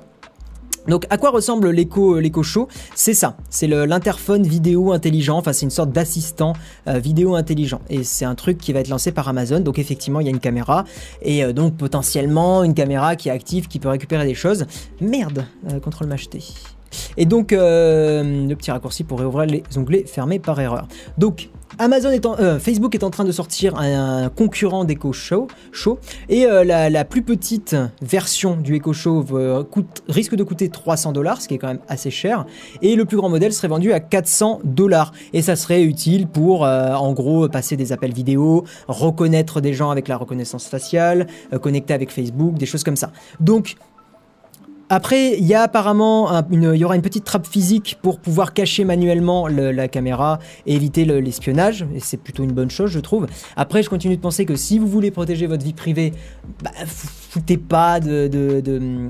Donc à quoi ressemble l'écho l'écho show? C'est ça, c'est l'interphone vidéo intelligent, enfin c'est une sorte d'assistant euh, vidéo intelligent et c'est un truc qui va être lancé par Amazon. Donc effectivement, il y a une caméra et euh, donc potentiellement une caméra qui est active qui peut récupérer des choses. Merde, contrôle m'acheter. Et donc le petit raccourci pour réouvrir les onglets fermés par erreur. Donc Amazon est euh, Facebook est en train de sortir un, concurrent d'Echo Show, Show et euh, la, plus petite version du Echo Show euh, risque de coûter 300 dollars, ce qui est quand même assez cher, et le plus grand modèle serait vendu à 400 dollars. Et ça serait utile pour, en gros, passer des appels vidéo, reconnaître des gens avec la reconnaissance faciale, connecter avec Facebook, des choses comme ça. Donc après, il y a apparemment y aura une petite trappe physique pour pouvoir cacher manuellement la caméra et éviter l'espionnage. Et c'est plutôt une bonne chose, je trouve. Après, je continue de penser que si vous voulez protéger votre vie privée, bah, foutez pas de,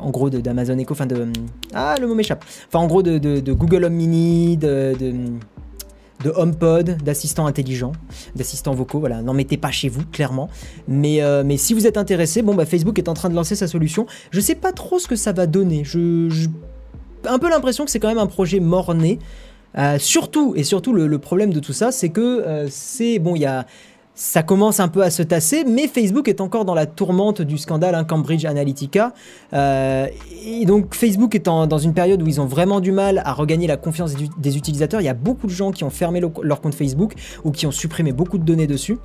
en gros, d'Amazon Echo, enfin de, ah, le mot m'échappe. Enfin, en gros, de, Google Home Mini, de de HomePod, d'assistants intelligents, d'assistants vocaux. Voilà, n'en mettez pas chez vous, clairement. Mais, euh, si vous êtes intéressé, bon, bah, Facebook est en train de lancer sa solution. Je sais pas trop ce que ça va donner. Je, un peu l'impression que c'est quand même un projet mort-né. Euh, surtout, et surtout le, problème de tout ça, c'est que euh, c'est bon, il y a ça commence un peu à se tasser, mais Facebook est encore dans la tourmente du scandale hein, Cambridge Analytica. Euh, et donc Facebook est dans une période où ils ont vraiment du mal à regagner la confiance des, utilisateurs. Il y a beaucoup de gens qui ont fermé leur compte Facebook ou qui ont supprimé beaucoup de données dessus.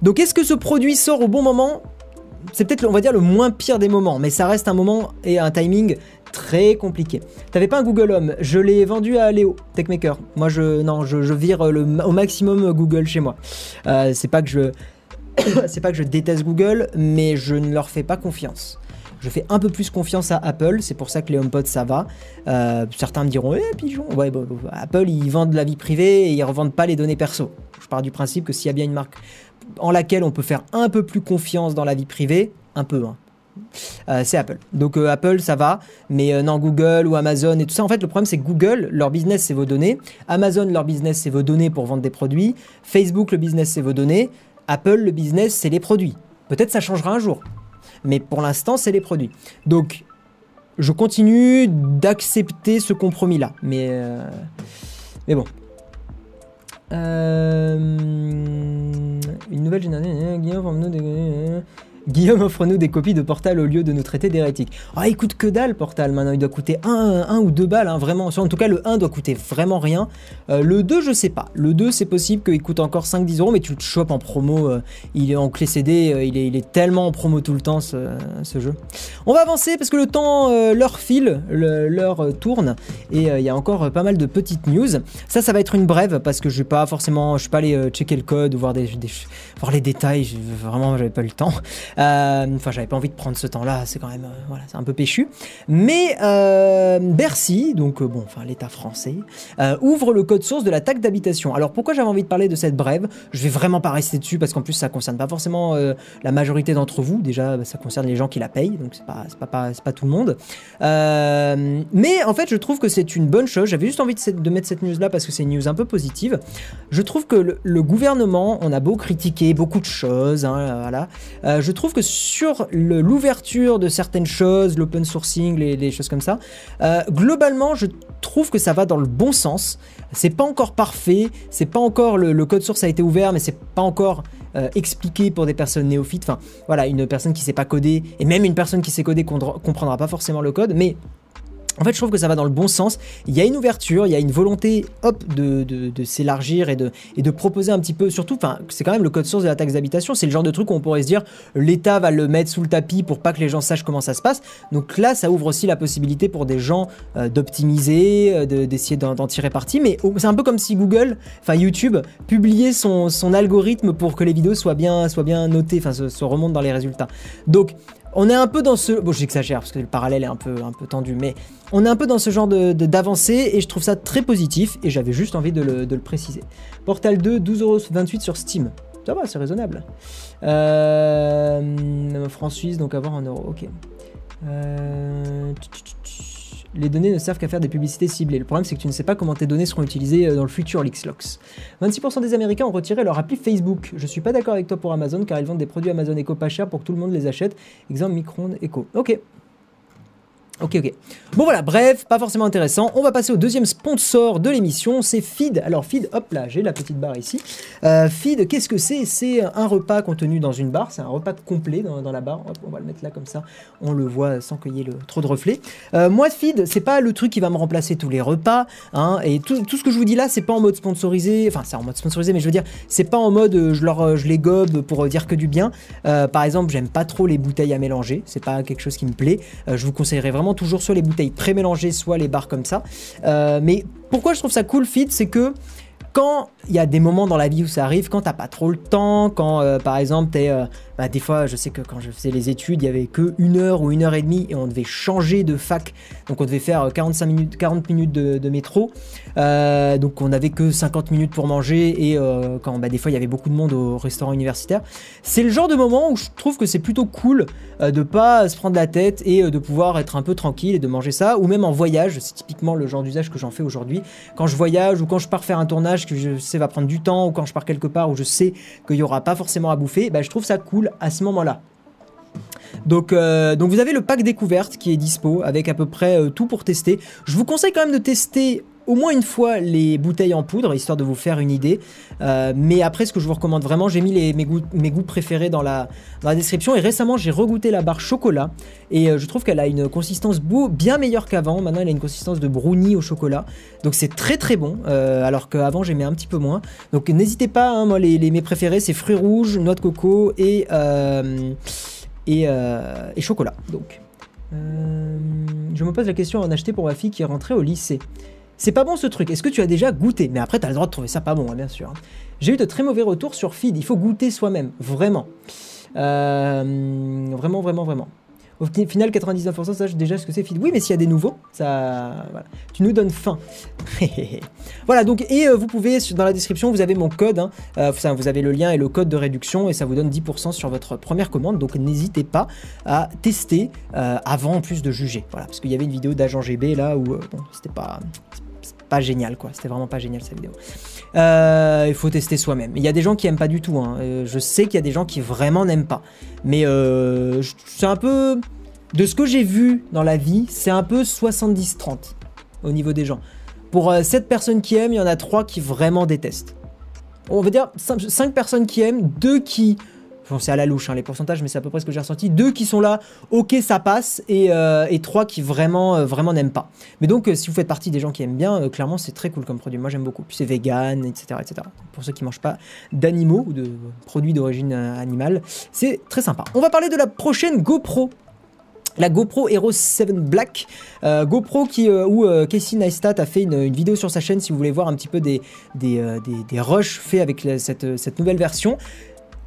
Donc est-ce que ce produit sort au bon moment? C'est peut-être, on va dire, le moins pire des moments, mais ça reste un moment et un timing très compliqué. T'avais pas un Google Home, je l'ai vendu à Léo, Techmaker. Moi, je, non, je, vire le, au maximum Google chez moi. Euh, c'est pas que je, c'est pas que je déteste Google, mais je ne leur fais pas confiance. Je fais un peu plus confiance à Apple, c'est pour ça que les HomePod ça va. Euh, certains me diront, eh pigeon, ouais, Apple ils vendent la vie privée et ils revendent pas les données perso. Je pars du principe que s'il y a bien une marque en laquelle on peut faire un peu plus confiance dans la vie privée, un peu, hein, euh, c'est Apple. Donc euh, Apple, ça va, mais euh, non, Google ou Amazon et tout ça, en fait, le problème, c'est Google, leur business, c'est vos données. Amazon, leur business, c'est vos données pour vendre des produits. Facebook, le business, c'est vos données. Apple, le business, c'est les produits. Peut-être ça changera un jour, mais pour l'instant, c'est les produits. Donc, je continue d'accepter ce compromis-là, mais, mais bon. Une nouvelle génération, Guillaume, offre-nous des copies de Portal au lieu de nous traiter d'hérétiques. Ah, il coûte que dalle, Portal, maintenant. Il doit coûter 1, ou 2 balles, hein, vraiment. En tout cas, le 1 doit coûter vraiment rien. Euh, le 2, je sais pas. Le 2, c'est possible qu'il coûte encore 5-10 euros, mais tu le chopes en promo. Euh, il est en clé CD, euh, il, est, il, est, tellement en promo tout le temps, ce, jeu. On va avancer parce que le temps, leur file, l'heure tourne, et il y a encore pas mal de petites news. Ça, ça va être une brève parce que je vais pas forcément, je vais pas aller checker le code ou voir, des, voir les détails. Vraiment, j'avais pas le temps. Euh, enfin, j'avais pas envie de prendre ce temps-là, c'est quand même, euh, voilà, c'est un peu péchu. Mais euh, Bercy, donc bon, enfin l'État français, ouvre le code source de la taxe d'habitation. Alors pourquoi j'avais envie de parler de cette brève? Je vais vraiment pas rester dessus parce qu'en plus ça concerne pas forcément la majorité d'entre vous. Déjà, ça concerne les gens qui la payent, donc c'est pas, pas, pas, pas, tout le monde. mais en fait, je trouve que c'est une bonne chose. J'avais juste envie de, mettre cette news là parce que c'est une news un peu positive. Je trouve que le, gouvernement, on a beau critiquer beaucoup de choses, hein, voilà. je trouve trouve que sur l'ouverture de certaines choses, l'open sourcing, les, choses comme ça, euh, globalement, je trouve que ça va dans le bon sens. C'est pas encore parfait, c'est pas encore le, code source a été ouvert, mais c'est pas encore euh, expliqué pour des personnes néophytes. Enfin, voilà, une personne qui sait pas coder et même une personne qui sait coder comprendra pas forcément le code, mais en fait, je trouve que ça va dans le bon sens. Il y a une ouverture, il y a une volonté, hop, de, s'élargir et de, proposer un petit peu, surtout, enfin, c'est quand même le code source de la taxe d'habitation. C'est le genre de truc où on pourrait se dire, l'État va le mettre sous le tapis pour pas que les gens sachent comment ça se passe. Donc là, ça ouvre aussi la possibilité pour des gens euh, d'optimiser, euh, d'essayer d'en tirer parti. Mais c'est un peu comme si Google, enfin YouTube, publiait son, algorithme pour que les vidéos soient bien, soient bien notées, enfin, se remontent dans les résultats. Donc, on est un peu dans ce... Bon, j'exagère parce que le parallèle est un peu, tendu, mais on est un peu dans ce genre d'avancée de, et je trouve ça très positif et j'avais juste envie de le, préciser. Portal 2, 12,28€ sur Steam. Ça va, c'est raisonnable. Euh, France-Suisse, donc avoir un euro. Ok. Euh, les données ne servent qu'à faire des publicités ciblées. Le problème, c'est que tu ne sais pas comment tes données seront utilisées euh, dans le futur LixLox. 26% des Américains ont retiré leur appli Facebook. Je suis pas d'accord avec toi pour Amazon car ils vendent des produits Amazon Echo pas cher pour que tout le monde les achète. Exemple Micron Echo. Ok, Ok, ok. Bon voilà, bref, pas forcément intéressant. On va passer au deuxième sponsor de l'émission, c'est Feed. Alors Feed, hop là, j'ai la petite barre ici. Euh, Feed, qu'est-ce que c'est? C'est un repas contenu dans une barre, c'est un repas complet dans, la barre. On va le mettre là comme ça, on le voit sans qu'il y ait le, trop de reflets. Euh, moi, Feed, c'est pas le truc qui va me remplacer tous les repas. Hein, et tout, tout, ce que je vous dis là, c'est pas en mode sponsorisé. Enfin, c'est en mode sponsorisé, mais je veux dire, c'est pas en mode euh, je, leur, je les gobe pour dire que du bien. par exemple, j'aime pas trop les bouteilles à mélanger. C'est pas quelque chose qui me plaît. je vous conseillerais vraiment toujours soit les bouteilles pré-mélangées, soit les barres comme ça. Euh, mais pourquoi je trouve ça cool fit, c'est que quand il y a des moments dans la vie où ça arrive, quand t'as pas trop le temps, quand euh, par exemple t'es euh, bah, des fois, je sais que quand je faisais les études, il y avait que une heure ou une heure et demie et on devait changer de fac. Donc on devait faire 45 minutes, 40 minutes de, métro. Euh, donc on n'avait que 50 minutes pour manger et euh, quand bah, des fois il y avait beaucoup de monde au restaurant universitaire. C'est le genre de moment où je trouve que c'est plutôt cool euh, de pas se prendre la tête et de pouvoir être un peu tranquille et de manger ça. Ou même en voyage, c'est typiquement le genre d'usage que j'en fais aujourd'hui. Quand je voyage ou quand je pars faire un tournage que je sais va prendre du temps ou quand je pars quelque part où je sais qu'il y aura pas forcément à bouffer, bah, je trouve ça cool à ce moment-là. Donc, euh, donc vous avez le pack découverte qui est dispo avec à peu près euh, tout pour tester. Je vous conseille quand même de tester au moins une fois les bouteilles en poudre, histoire de vous faire une idée. Euh, mais après, ce que je vous recommande vraiment, j'ai mis mes, goûts, préférés dans la, description. Et récemment, j'ai regoûté la barre chocolat. Et je trouve qu'elle a une consistance beau, bien meilleure qu'avant. Maintenant, elle a une consistance de brownie au chocolat. Donc c'est très très bon. alors qu'avant, j'aimais un petit peu moins. Donc n'hésitez pas, hein, moi, les, mes préférés, c'est fruits rouges, noix de coco et euh, et, chocolat. Donc, euh, je me pose la question à en acheter pour ma fille qui est rentrée au lycée. C'est pas bon ce truc. Est-ce que tu as déjà goûté? Mais après, tu as le droit de trouver ça pas bon, hein, bien sûr. Hein. J'ai eu de très mauvais retours sur Feed. Il faut goûter soi-même, vraiment. Euh, vraiment, vraiment, vraiment. Au final, 99% sache déjà ce que c'est feed. Oui, mais s'il y a des nouveaux, ça, tu nous donnes faim. voilà, donc, et euh, vous pouvez, dans la description, vous avez mon code, hein. euh, vous avez le lien et le code de réduction, et ça vous donne 10% sur votre première commande, donc n'hésitez pas à tester avant, en plus, de juger. Voilà, parce qu'il y avait une vidéo d'agent GB là où, bon, c'était pas, pas génial, quoi. C'était vraiment pas génial cette vidéo. Euh, il faut tester soi-même. Il y a des gens qui aiment pas du tout. Hein. Euh, je sais qu'il y a des gens qui vraiment n'aiment pas. Mais euh, c'est un peu... De ce que j'ai vu dans la vie, c'est un peu 70-30 au niveau des gens. Pour 7 personnes qui aiment, il y en a 3 qui vraiment détestent. On va dire 5, personnes qui aiment, 2 qui c'est à la louche hein, les pourcentages, mais c'est à peu près ce que j'ai ressenti. Deux qui sont là, ok, ça passe, et, et trois qui vraiment, vraiment n'aiment pas. Mais donc, si vous faites partie des gens qui aiment bien, clairement, c'est très cool comme produit. Moi, j'aime beaucoup. Puis c'est vegan, etc., etc. Pour ceux qui mangent pas d'animaux ou de produits d'origine animale, c'est très sympa. On va parler de la prochaine GoPro la GoPro Hero 7 Black, euh, GoPro qui, euh, où euh, Casey Neistat a fait une, vidéo sur sa chaîne si vous voulez voir un petit peu des, des, des, rushs faits avec cette, cette, nouvelle version.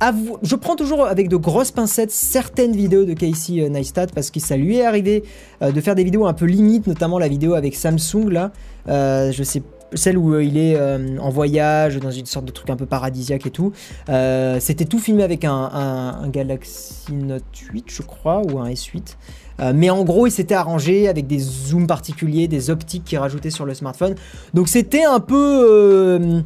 Je prends toujours avec de grosses pincettes certaines vidéos de Casey Neistat parce que ça lui est arrivé de faire des vidéos un peu limites, notamment la vidéo avec Samsung là. je sais celle où il est en voyage dans une sorte de truc un peu paradisiaque et tout. C'était tout filmé avec un, Galaxy Note 8, je crois, ou un S8. Euh, mais en gros, il s'était arrangé avec des zooms particuliers, des optiques qui rajoutaient sur le smartphone. Donc c'était un peu...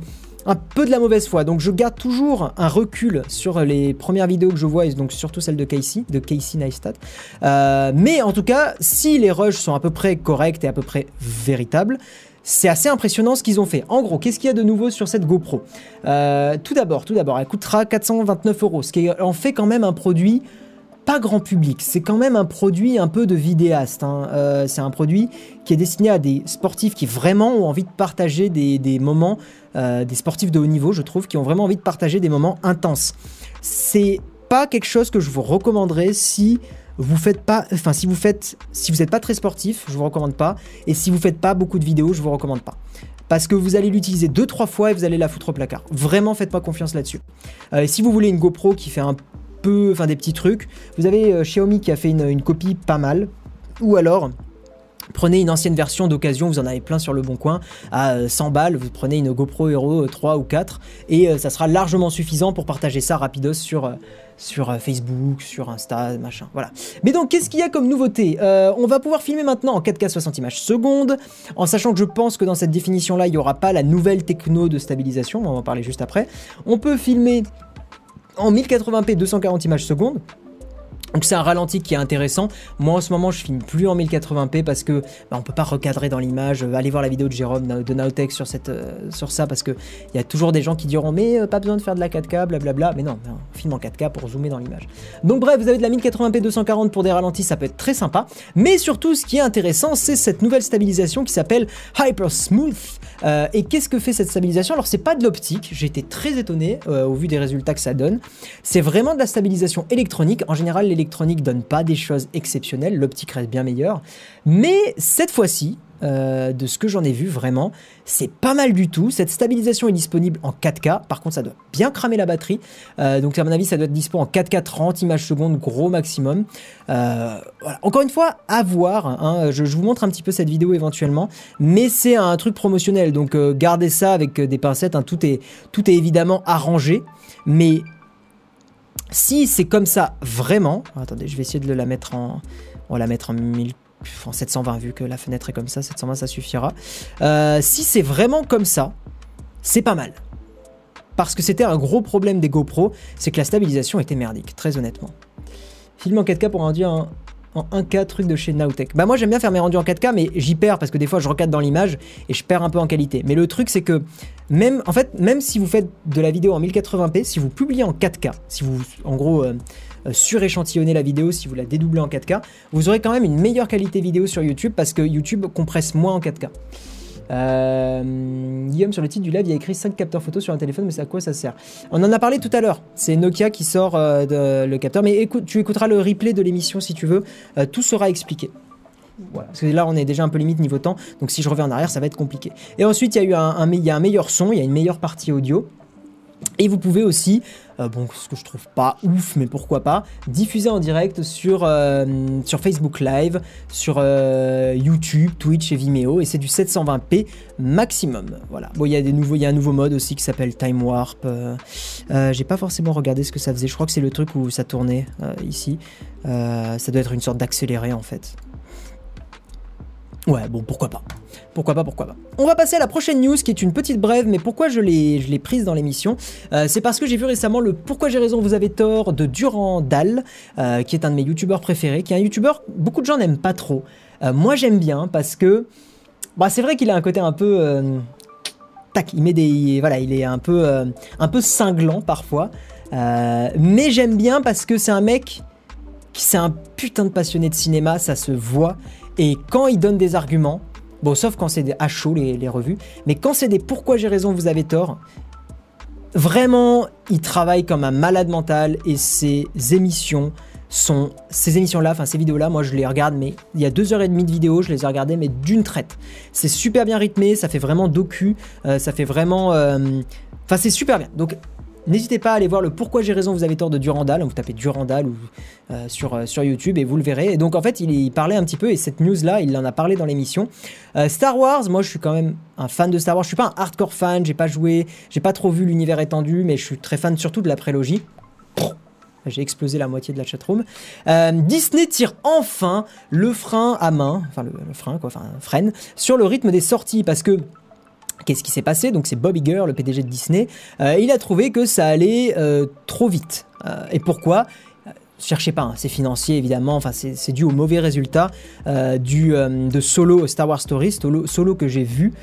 Euh, un peu de la mauvaise foi. Donc je garde toujours un recul sur les premières vidéos que je vois, et donc surtout celle de Casey, de Casey Neistat. Euh, mais en tout cas, si les rushs sont à peu près corrects et à peu près véritables, c'est assez impressionnant ce qu'ils ont fait. En gros, qu'est-ce qu'il y a de nouveau sur cette GoPro? Tout d'abord, tout d'abord, elle coûtera 429 euros, ce qui en fait quand même un produit pas grand public. C'est quand même un produit un peu de vidéaste. Hein. Euh, c'est un produit qui est destiné à des sportifs qui vraiment ont envie de partager des, moments, euh, des sportifs de haut niveau, je trouve, qui ont vraiment envie de partager des moments intenses. C'est pas quelque chose que je vous recommanderais si vous faites pas, enfin si vous faites, si vous n'êtes pas très sportif, je vous recommande pas. Et si vous faites pas beaucoup de vidéos, je vous recommande pas parce que vous allez l'utiliser deux trois fois et vous allez la foutre au placard. Vraiment, faites pas confiance là-dessus. Euh, si vous voulez une GoPro qui fait un peu, enfin des petits trucs. Vous avez euh, Xiaomi qui a fait une, copie pas mal. Ou alors, Prenez une ancienne version d'occasion, vous en avez plein sur le bon coin, à 100 euh, balles, vous prenez une GoPro Hero 3 ou 4 et euh, ça sera largement suffisant pour partager ça rapidos sur, sur Facebook, sur Insta, machin, voilà. Mais donc qu'est-ce qu'il y a comme nouveauté? On va pouvoir filmer maintenant en 4K 60 images secondes, en sachant que je pense que dans cette définition là, il n'y aura pas la nouvelle techno de stabilisation, on va en parler juste après. On peut filmer en 1080p 240 images secondes. Donc c'est un ralenti qui est intéressant. Moi en ce moment je filme plus en 1080p parce que bah, on peut pas recadrer dans l'image. Allez voir la vidéo de Jérôme de Naotech sur, cette, euh, ça parce que il y a toujours des gens qui diront mais euh, pas besoin de faire de la 4K, blablabla. Mais non, on filme en 4K pour zoomer dans l'image. Donc bref, vous avez de la 1080p 240 pour des ralentis, ça peut être très sympa. Mais surtout ce qui est intéressant c'est cette nouvelle stabilisation qui s'appelle Hyper Smooth. Euh, et qu'est-ce que fait cette stabilisation? Alors c'est pas de l'optique, j'ai été très étonné au vu des résultats que ça donne. C'est vraiment de la stabilisation électronique. En général les donne pas des choses exceptionnelles, l'optique reste bien meilleure. Mais cette fois-ci, euh, de ce que j'en ai vu vraiment, c'est pas mal du tout. Cette stabilisation est disponible en 4K, par contre ça doit bien cramer la batterie. Euh, donc à mon avis ça doit être dispo en 4K 30 images secondes, gros maximum. Euh, Encore une fois, à voir. Hein. Je, vous montre un petit peu cette vidéo éventuellement, mais c'est un truc promotionnel, donc gardez ça avec des pincettes. Hein. Tout, est, tout est évidemment arrangé, mais si c'est comme ça vraiment, attendez, je vais essayer de la mettre en, on va la mettre en 1000 en 720 vu que la fenêtre est comme ça, 720 ça suffira. Euh, si c'est vraiment comme ça, c'est pas mal. Parce que c'était un gros problème des GoPro, c'est que la stabilisation était merdique, très honnêtement. Film en 4K pour un, en 1K truc de chez Nowtech. Bah moi j'aime bien faire mes rendus en 4K mais j'y perds parce que des fois je recadre dans l'image et je perds un peu en qualité. Mais le truc c'est que même en fait même si vous faites de la vidéo en 1080p, si vous publiez en 4K, si vous en gros euh, euh, suréchantillonnez la vidéo, si vous la dédoublez en 4K, vous aurez quand même une meilleure qualité vidéo sur YouTube parce que YouTube compresse moins en 4K. Euh, Guillaume, sur le titre du live, il y a écrit 5 capteurs photo sur un téléphone, mais à quoi ça sert? On en a parlé tout à l'heure. C'est Nokia qui sort euh, le capteur, mais écoute, tu écouteras le replay de l'émission si tu veux. Euh, tout sera expliqué. Parce que là on est déjà un peu limite niveau temps, donc si je reviens en arrière ça va être compliqué. Et ensuite il y a eu y a un meilleur son, il y a une meilleure partie audio. Et vous pouvez aussi, euh, bon, ce que je trouve pas ouf, mais pourquoi pas, diffuser en direct sur, euh, sur Facebook Live, sur euh, YouTube, Twitch et Vimeo, et c'est du 720p maximum. Voilà. Bon, il y a des nouveaux, il y a un nouveau mode aussi qui s'appelle Time Warp. J'ai pas forcément regardé ce que ça faisait. Je crois que c'est le truc où ça tournait ici. ça doit être une sorte d'accéléré en fait. Ouais, bon, pourquoi pas. Pourquoi pas, pourquoi pas. On va passer à la prochaine news qui est une petite brève, mais pourquoi je l'ai prise dans l'émission euh, C'est parce que j'ai vu récemment le Pourquoi j'ai raison, vous avez tort de Durandal, euh, qui est un de mes youtubeurs préférés, qui est un youtubeur, beaucoup de gens n'aiment pas trop. Euh, moi j'aime bien parce que bah, c'est vrai qu'il a un côté un peu. tac, il met des. Voilà, il est un peu, un peu cinglant parfois. mais j'aime bien parce que c'est un mec qui c'est un putain de passionné de cinéma, ça se voit. Et quand il donne des arguments, bon, sauf quand c'est à chaud les, les revues, mais quand c'est des pourquoi j'ai raison, vous avez tort, vraiment, il travaille comme un malade mental et ses émissions sont ces émissions-là, enfin ces vidéos-là, moi je les regarde, mais il y a deux heures et demie de vidéos, je les ai regardées, mais d'une traite. C'est super bien rythmé, ça fait vraiment docu, euh, ça fait vraiment, euh, enfin c'est super bien. Donc N'hésitez pas à aller voir le Pourquoi j'ai raison, vous avez tort de Durandal. Vous tapez Durandal ou, euh, sur, sur YouTube et vous le verrez. Et donc en fait, il, parlait un petit peu, et cette news-là, il en a parlé dans l'émission. Star Wars, moi je suis quand même un fan de Star Wars. Je suis pas un hardcore fan, j'ai pas joué, j'ai pas trop vu l'univers étendu, mais je suis très fan surtout de la prélogie. J'ai explosé la moitié de la chatroom. Euh, Disney tire enfin le frein à main, enfin le, frein quoi, enfin freine, sur le rythme des sorties parce que Qu'est-ce qui s'est passé? Donc c'est Bob Iger, le PDG de Disney. Euh, il a trouvé que ça allait euh, trop vite. et pourquoi? Cherchez pas, hein, c'est financier évidemment. Enfin, c'est dû aux mauvais résultats du de Solo Star Wars Stories, Solo, solo que j'ai vu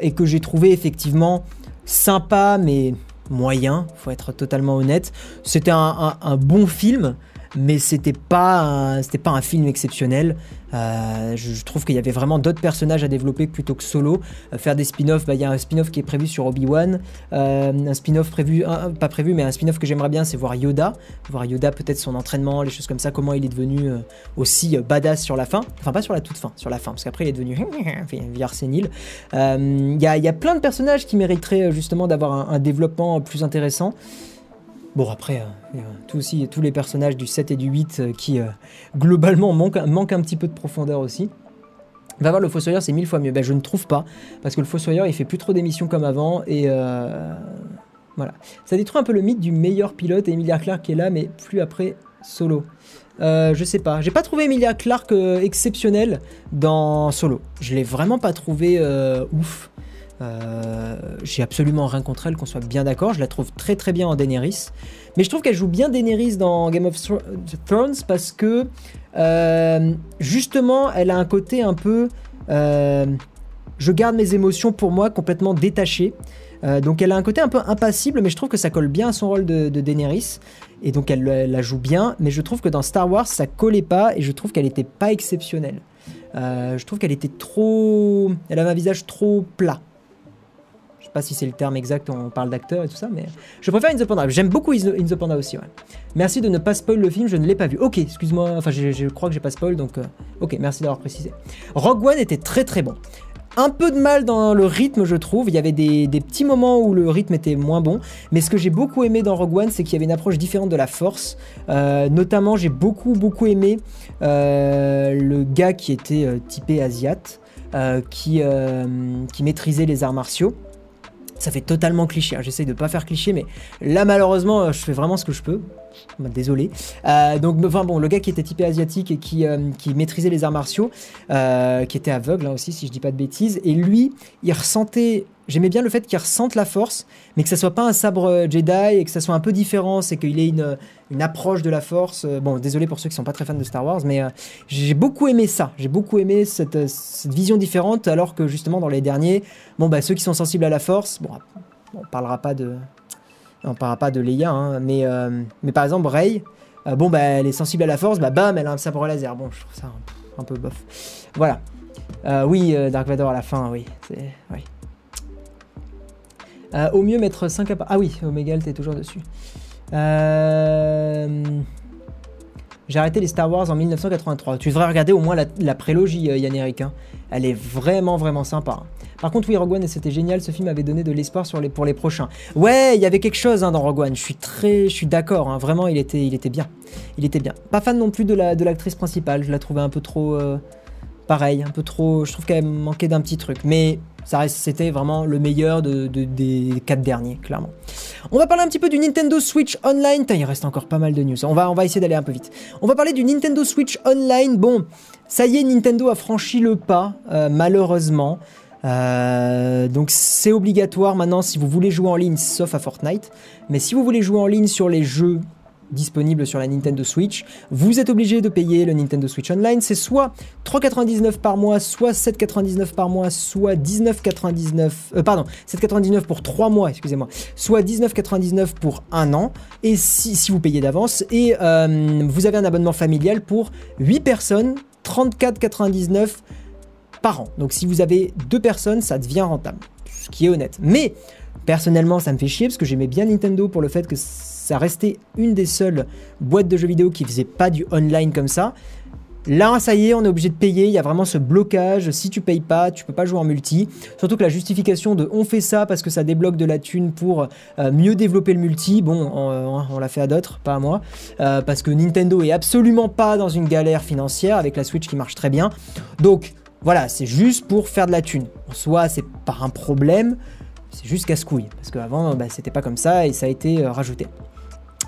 et que j'ai trouvé effectivement sympa, mais moyen, faut être totalement honnête. C'était un, bon film, mais c'était pas c'était pas un film exceptionnel. Euh, je, trouve qu'il y avait vraiment d'autres personnages à développer plutôt que Solo. Euh, faire des spin-offs, bah, il y a un spin-off qui est prévu sur Obi-Wan, euh, un spin-off prévu, pas prévu, mais un spin-off que j'aimerais bien, c'est voir Yoda, voir Yoda peut-être son entraînement, les choses comme ça, comment il est devenu aussi badass sur la fin, enfin pas sur la toute fin, sur la fin, parce qu'après il est devenu vieillard sénile. Il y, a, plein de personnages qui mériteraient justement d'avoir un développement plus intéressant. Bon, après, euh, tout aussi, tous les personnages du 7 et du 8 euh, qui, euh, globalement, manquent, un petit peu de profondeur aussi. Va voir le Fossoyeur, c'est mille fois mieux. Ben, je ne trouve pas, parce que le Fossoyeur, il fait plus trop d'émissions comme avant, et voilà. Ça détruit un peu le mythe du meilleur pilote, Emilia Clarke qui est là, mais plus après Solo. je sais pas, j'ai pas trouvé Emilia Clarke exceptionnelle dans Solo. Je l'ai vraiment pas trouvé ouf. Euh, j'ai absolument rien contre elle, qu'on soit bien d'accord. Je la trouve très très bien en Daenerys. Mais je trouve qu'elle joue bien Daenerys dans Game of Thrones parce que euh, justement, elle a un côté un peu. Euh, je garde mes émotions pour moi complètement détachées. donc elle a un côté un peu impassible, mais je trouve que ça colle bien à son rôle de, Daenerys. Et donc elle, la joue bien, mais je trouve que dans Star Wars, ça collait pas et je trouve qu'elle n'était pas exceptionnelle. je trouve qu'elle était trop. Elle avait un visage trop plat pas si c'est le terme exact, on parle d'acteur et tout ça, mais je préfère In the Panda. J'aime beaucoup In the Panda aussi, ouais. Merci de ne pas spoil le film, je ne l'ai pas vu. Ok, excuse-moi, enfin je, crois que j'ai pas spoil, donc euh, ok, merci d'avoir précisé. Rogue One était très très bon. Un peu de mal dans le rythme, je trouve. Il y avait des, petits moments où le rythme était moins bon. Mais ce que j'ai beaucoup aimé dans Rogue One, c'est qu'il y avait une approche différente de la force. Euh, notamment, j'ai beaucoup, beaucoup aimé euh, le gars qui était typé asiate, qui, qui maîtrisait les arts martiaux ça fait totalement cliché. Hein. J'essaye de pas faire cliché, mais là malheureusement, euh, je fais vraiment ce que je peux. Bah, désolé. Euh, donc, enfin bon, le gars qui était typé asiatique et qui, euh, qui maîtrisait les arts martiaux, qui était aveugle hein, aussi, si je dis pas de bêtises, et lui, il ressentait J'aimais bien le fait qu'il ressente la force, mais que ça soit pas un sabre euh, Jedi et que ça soit un peu différent, c'est qu'il ait une, une, approche de la force. Euh, bon, désolé pour ceux qui sont pas très fans de Star Wars, mais euh, j'ai beaucoup aimé ça. J'ai beaucoup aimé cette, cette, vision différente, alors que justement dans les derniers, bon bah ceux qui sont sensibles à la force, bon, on parlera pas de, on parlera pas de Leia, hein, mais mais par exemple Rey, bon bah elle est sensible à la force, bah bam, elle a un sabre laser. Bon, je trouve ça un, peu bof. Voilà. oui, Dark Vador à la fin, oui, oui. Euh, au mieux mettre 5 à Ah oui, Omegal, t'es toujours dessus. Euh, j'ai arrêté les Star Wars en 1983. Tu devrais regarder au moins la, prélogie, euh, Yann Eric. Hein. Elle est vraiment, vraiment sympa. Par contre, oui, Rogue One, c'était génial. Ce film avait donné de l'espoir les, pour les prochains. Ouais, il y avait quelque chose hein, dans Rogue One. Je suis très, je suis d'accord. Hein. Vraiment, il était, il était bien. Il était bien. Pas fan non plus de l'actrice de principale. Je la trouvais un peu trop pareil, un peu trop. Je trouve qu'elle manquait d'un petit truc. Mais c'était vraiment le meilleur de, des quatre derniers, clairement. On va parler un petit peu du Nintendo Switch Online. il reste encore pas mal de news. On va, on va essayer d'aller un peu vite. On va parler du Nintendo Switch Online. Bon, ça y est, Nintendo a franchi le pas, euh, malheureusement. Euh, donc c'est obligatoire maintenant si vous voulez jouer en ligne, sauf à Fortnite. Mais si vous voulez jouer en ligne sur les jeux disponible sur la Nintendo Switch. Vous êtes obligé de payer le Nintendo Switch Online. C'est soit 3,99 par mois, soit 7,99 par mois, soit 19,99... Euh, pardon, 7,99 pour 3 mois, excusez-moi. Soit 19,99 pour un an. Et si, si vous payez d'avance. Et euh, vous avez un abonnement familial pour 8 personnes, 34,99 par an. Donc si vous avez deux personnes, ça devient rentable. Ce qui est honnête. Mais personnellement, ça me fait chier parce que j'aimais bien Nintendo pour le fait que ça restait une des seules boîtes de jeux vidéo qui faisait pas du online comme ça. Là, ça y est, on est obligé de payer. Il y a vraiment ce blocage. Si tu payes pas, tu peux pas jouer en multi. Surtout que la justification de on fait ça parce que ça débloque de la thune pour euh, mieux développer le multi. Bon, on, l'a fait à d'autres, pas à moi. Euh, parce que Nintendo est absolument pas dans une galère financière avec la Switch qui marche très bien. Donc, voilà, c'est juste pour faire de la thune. En soi, c'est pas un problème. C'est juste casse-couille. Parce qu'avant, bah, c'était pas comme ça et ça a été euh, rajouté.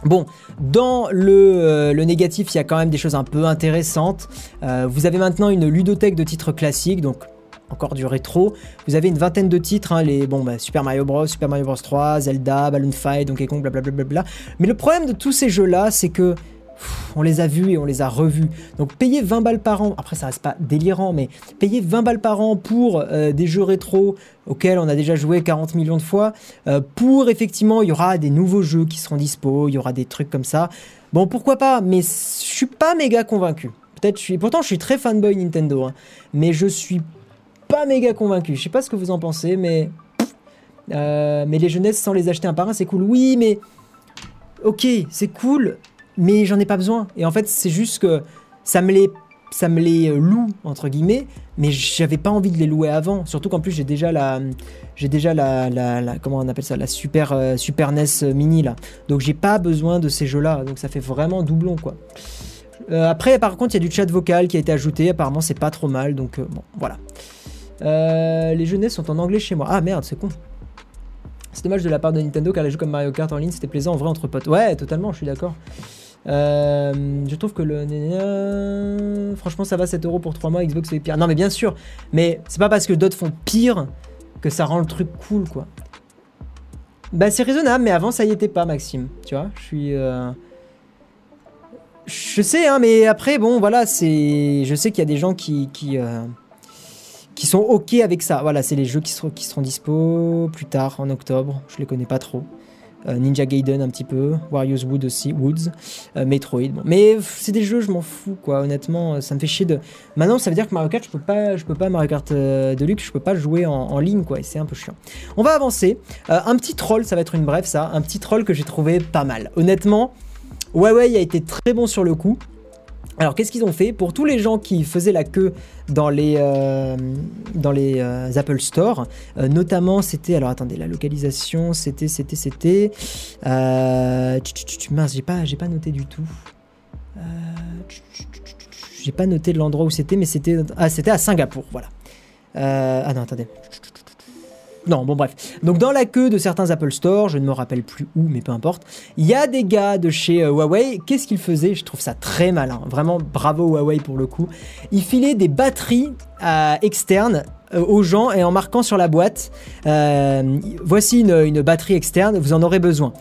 Bon, dans euh, le, négatif, il y a quand même des choses un peu intéressantes. Euh, vous avez maintenant une ludothèque de titres classiques, donc encore du rétro. Vous avez une vingtaine de titres, hein, les bon, bah, Super Mario Bros, Super Mario Bros 3, Zelda, Balloon Fight, Donkey Kong, blablabla. Mais le problème de tous ces jeux-là, c'est que on les a vus et on les a revus. Donc payer 20 balles par an, après ça reste pas délirant, mais payer 20 balles par an pour euh, des jeux rétro auxquels on a déjà joué 40 millions de fois, euh, pour effectivement, il y aura des nouveaux jeux qui seront dispo, il y aura des trucs comme ça. Bon, pourquoi pas, mais je suis pas méga convaincu. Peut-être je suis, pourtant je suis très fanboy Nintendo, hein, mais je suis pas méga convaincu. Je sais pas ce que vous en pensez, mais euh, mais les jeunesses sans les acheter un par un, c'est cool. Oui, mais ok, c'est cool, mais j'en ai pas besoin. Et en fait, c'est juste que ça me les ça me les loue entre guillemets, mais j'avais pas envie de les louer avant. Surtout qu'en plus j'ai déjà la, j'ai déjà la, la, comment on appelle ça, la super euh, Super NES Mini là. Donc j'ai pas besoin de ces jeux-là. Donc ça fait vraiment doublon quoi. Euh, après, par contre, il y a du chat vocal qui a été ajouté. Apparemment, c'est pas trop mal. Donc euh, bon, voilà. les jeux NES sont en anglais chez moi. Ah merde, c'est con. C'est dommage de la part de Nintendo car les jeux comme Mario Kart en ligne c'était plaisant en vrai entre potes. Ouais, totalement, je suis d'accord. Euh, je trouve que le. Franchement, ça va 7 euros pour 3 mois. Xbox c'est pire. Non, mais bien sûr. Mais c'est pas parce que d'autres font pire que ça rend le truc cool, quoi. Bah, c'est raisonnable, mais avant, ça y était pas, Maxime. Tu vois, je suis. Euh, je sais, hein, mais après, bon, voilà, c'est. Je sais qu'il y a des gens qui. qui euh, qui sont ok avec ça. Voilà, c'est les jeux qui seront, qui seront dispo plus tard en octobre. Je les connais pas trop. Euh, Ninja Gaiden un petit peu, Warriors Wood aussi, Woods, euh, Metroid. Mais c'est des jeux, je m'en fous quoi. Honnêtement, ça me fait chier de. Maintenant, ça veut dire que Mario Kart, je peux pas, je peux pas Mario Kart euh, Deluxe, je peux pas jouer en, ligne quoi. Et c'est un peu chiant. On va avancer. un petit troll, ça va être une brève ça. Un petit troll que j'ai trouvé pas mal. Honnêtement, Huawei a été très bon sur le coup. Alors qu'est-ce qu'ils ont fait Pour tous les gens qui faisaient la queue dans les, euh, euh, Apple Store, euh, notamment c'était, alors attendez, la localisation, c'était, c'était, c'était... mince, j'ai pas, j'ai pas noté du tout. j'ai pas noté l'endroit où c'était, mais c'était, ah, c'était à Singapour, voilà. ah non, attendez. Non, bon bref. Donc dans la queue de certains Apple Store, je ne me rappelle plus où, mais peu importe, il y a des gars de chez euh, Huawei. Qu'est-ce qu'ils faisaient? Je trouve ça très malin. Vraiment, bravo Huawei pour le coup. Ils filaient des batteries euh, externes euh, aux gens et en marquant sur la boîte voici une, batterie externe, vous en aurez besoin.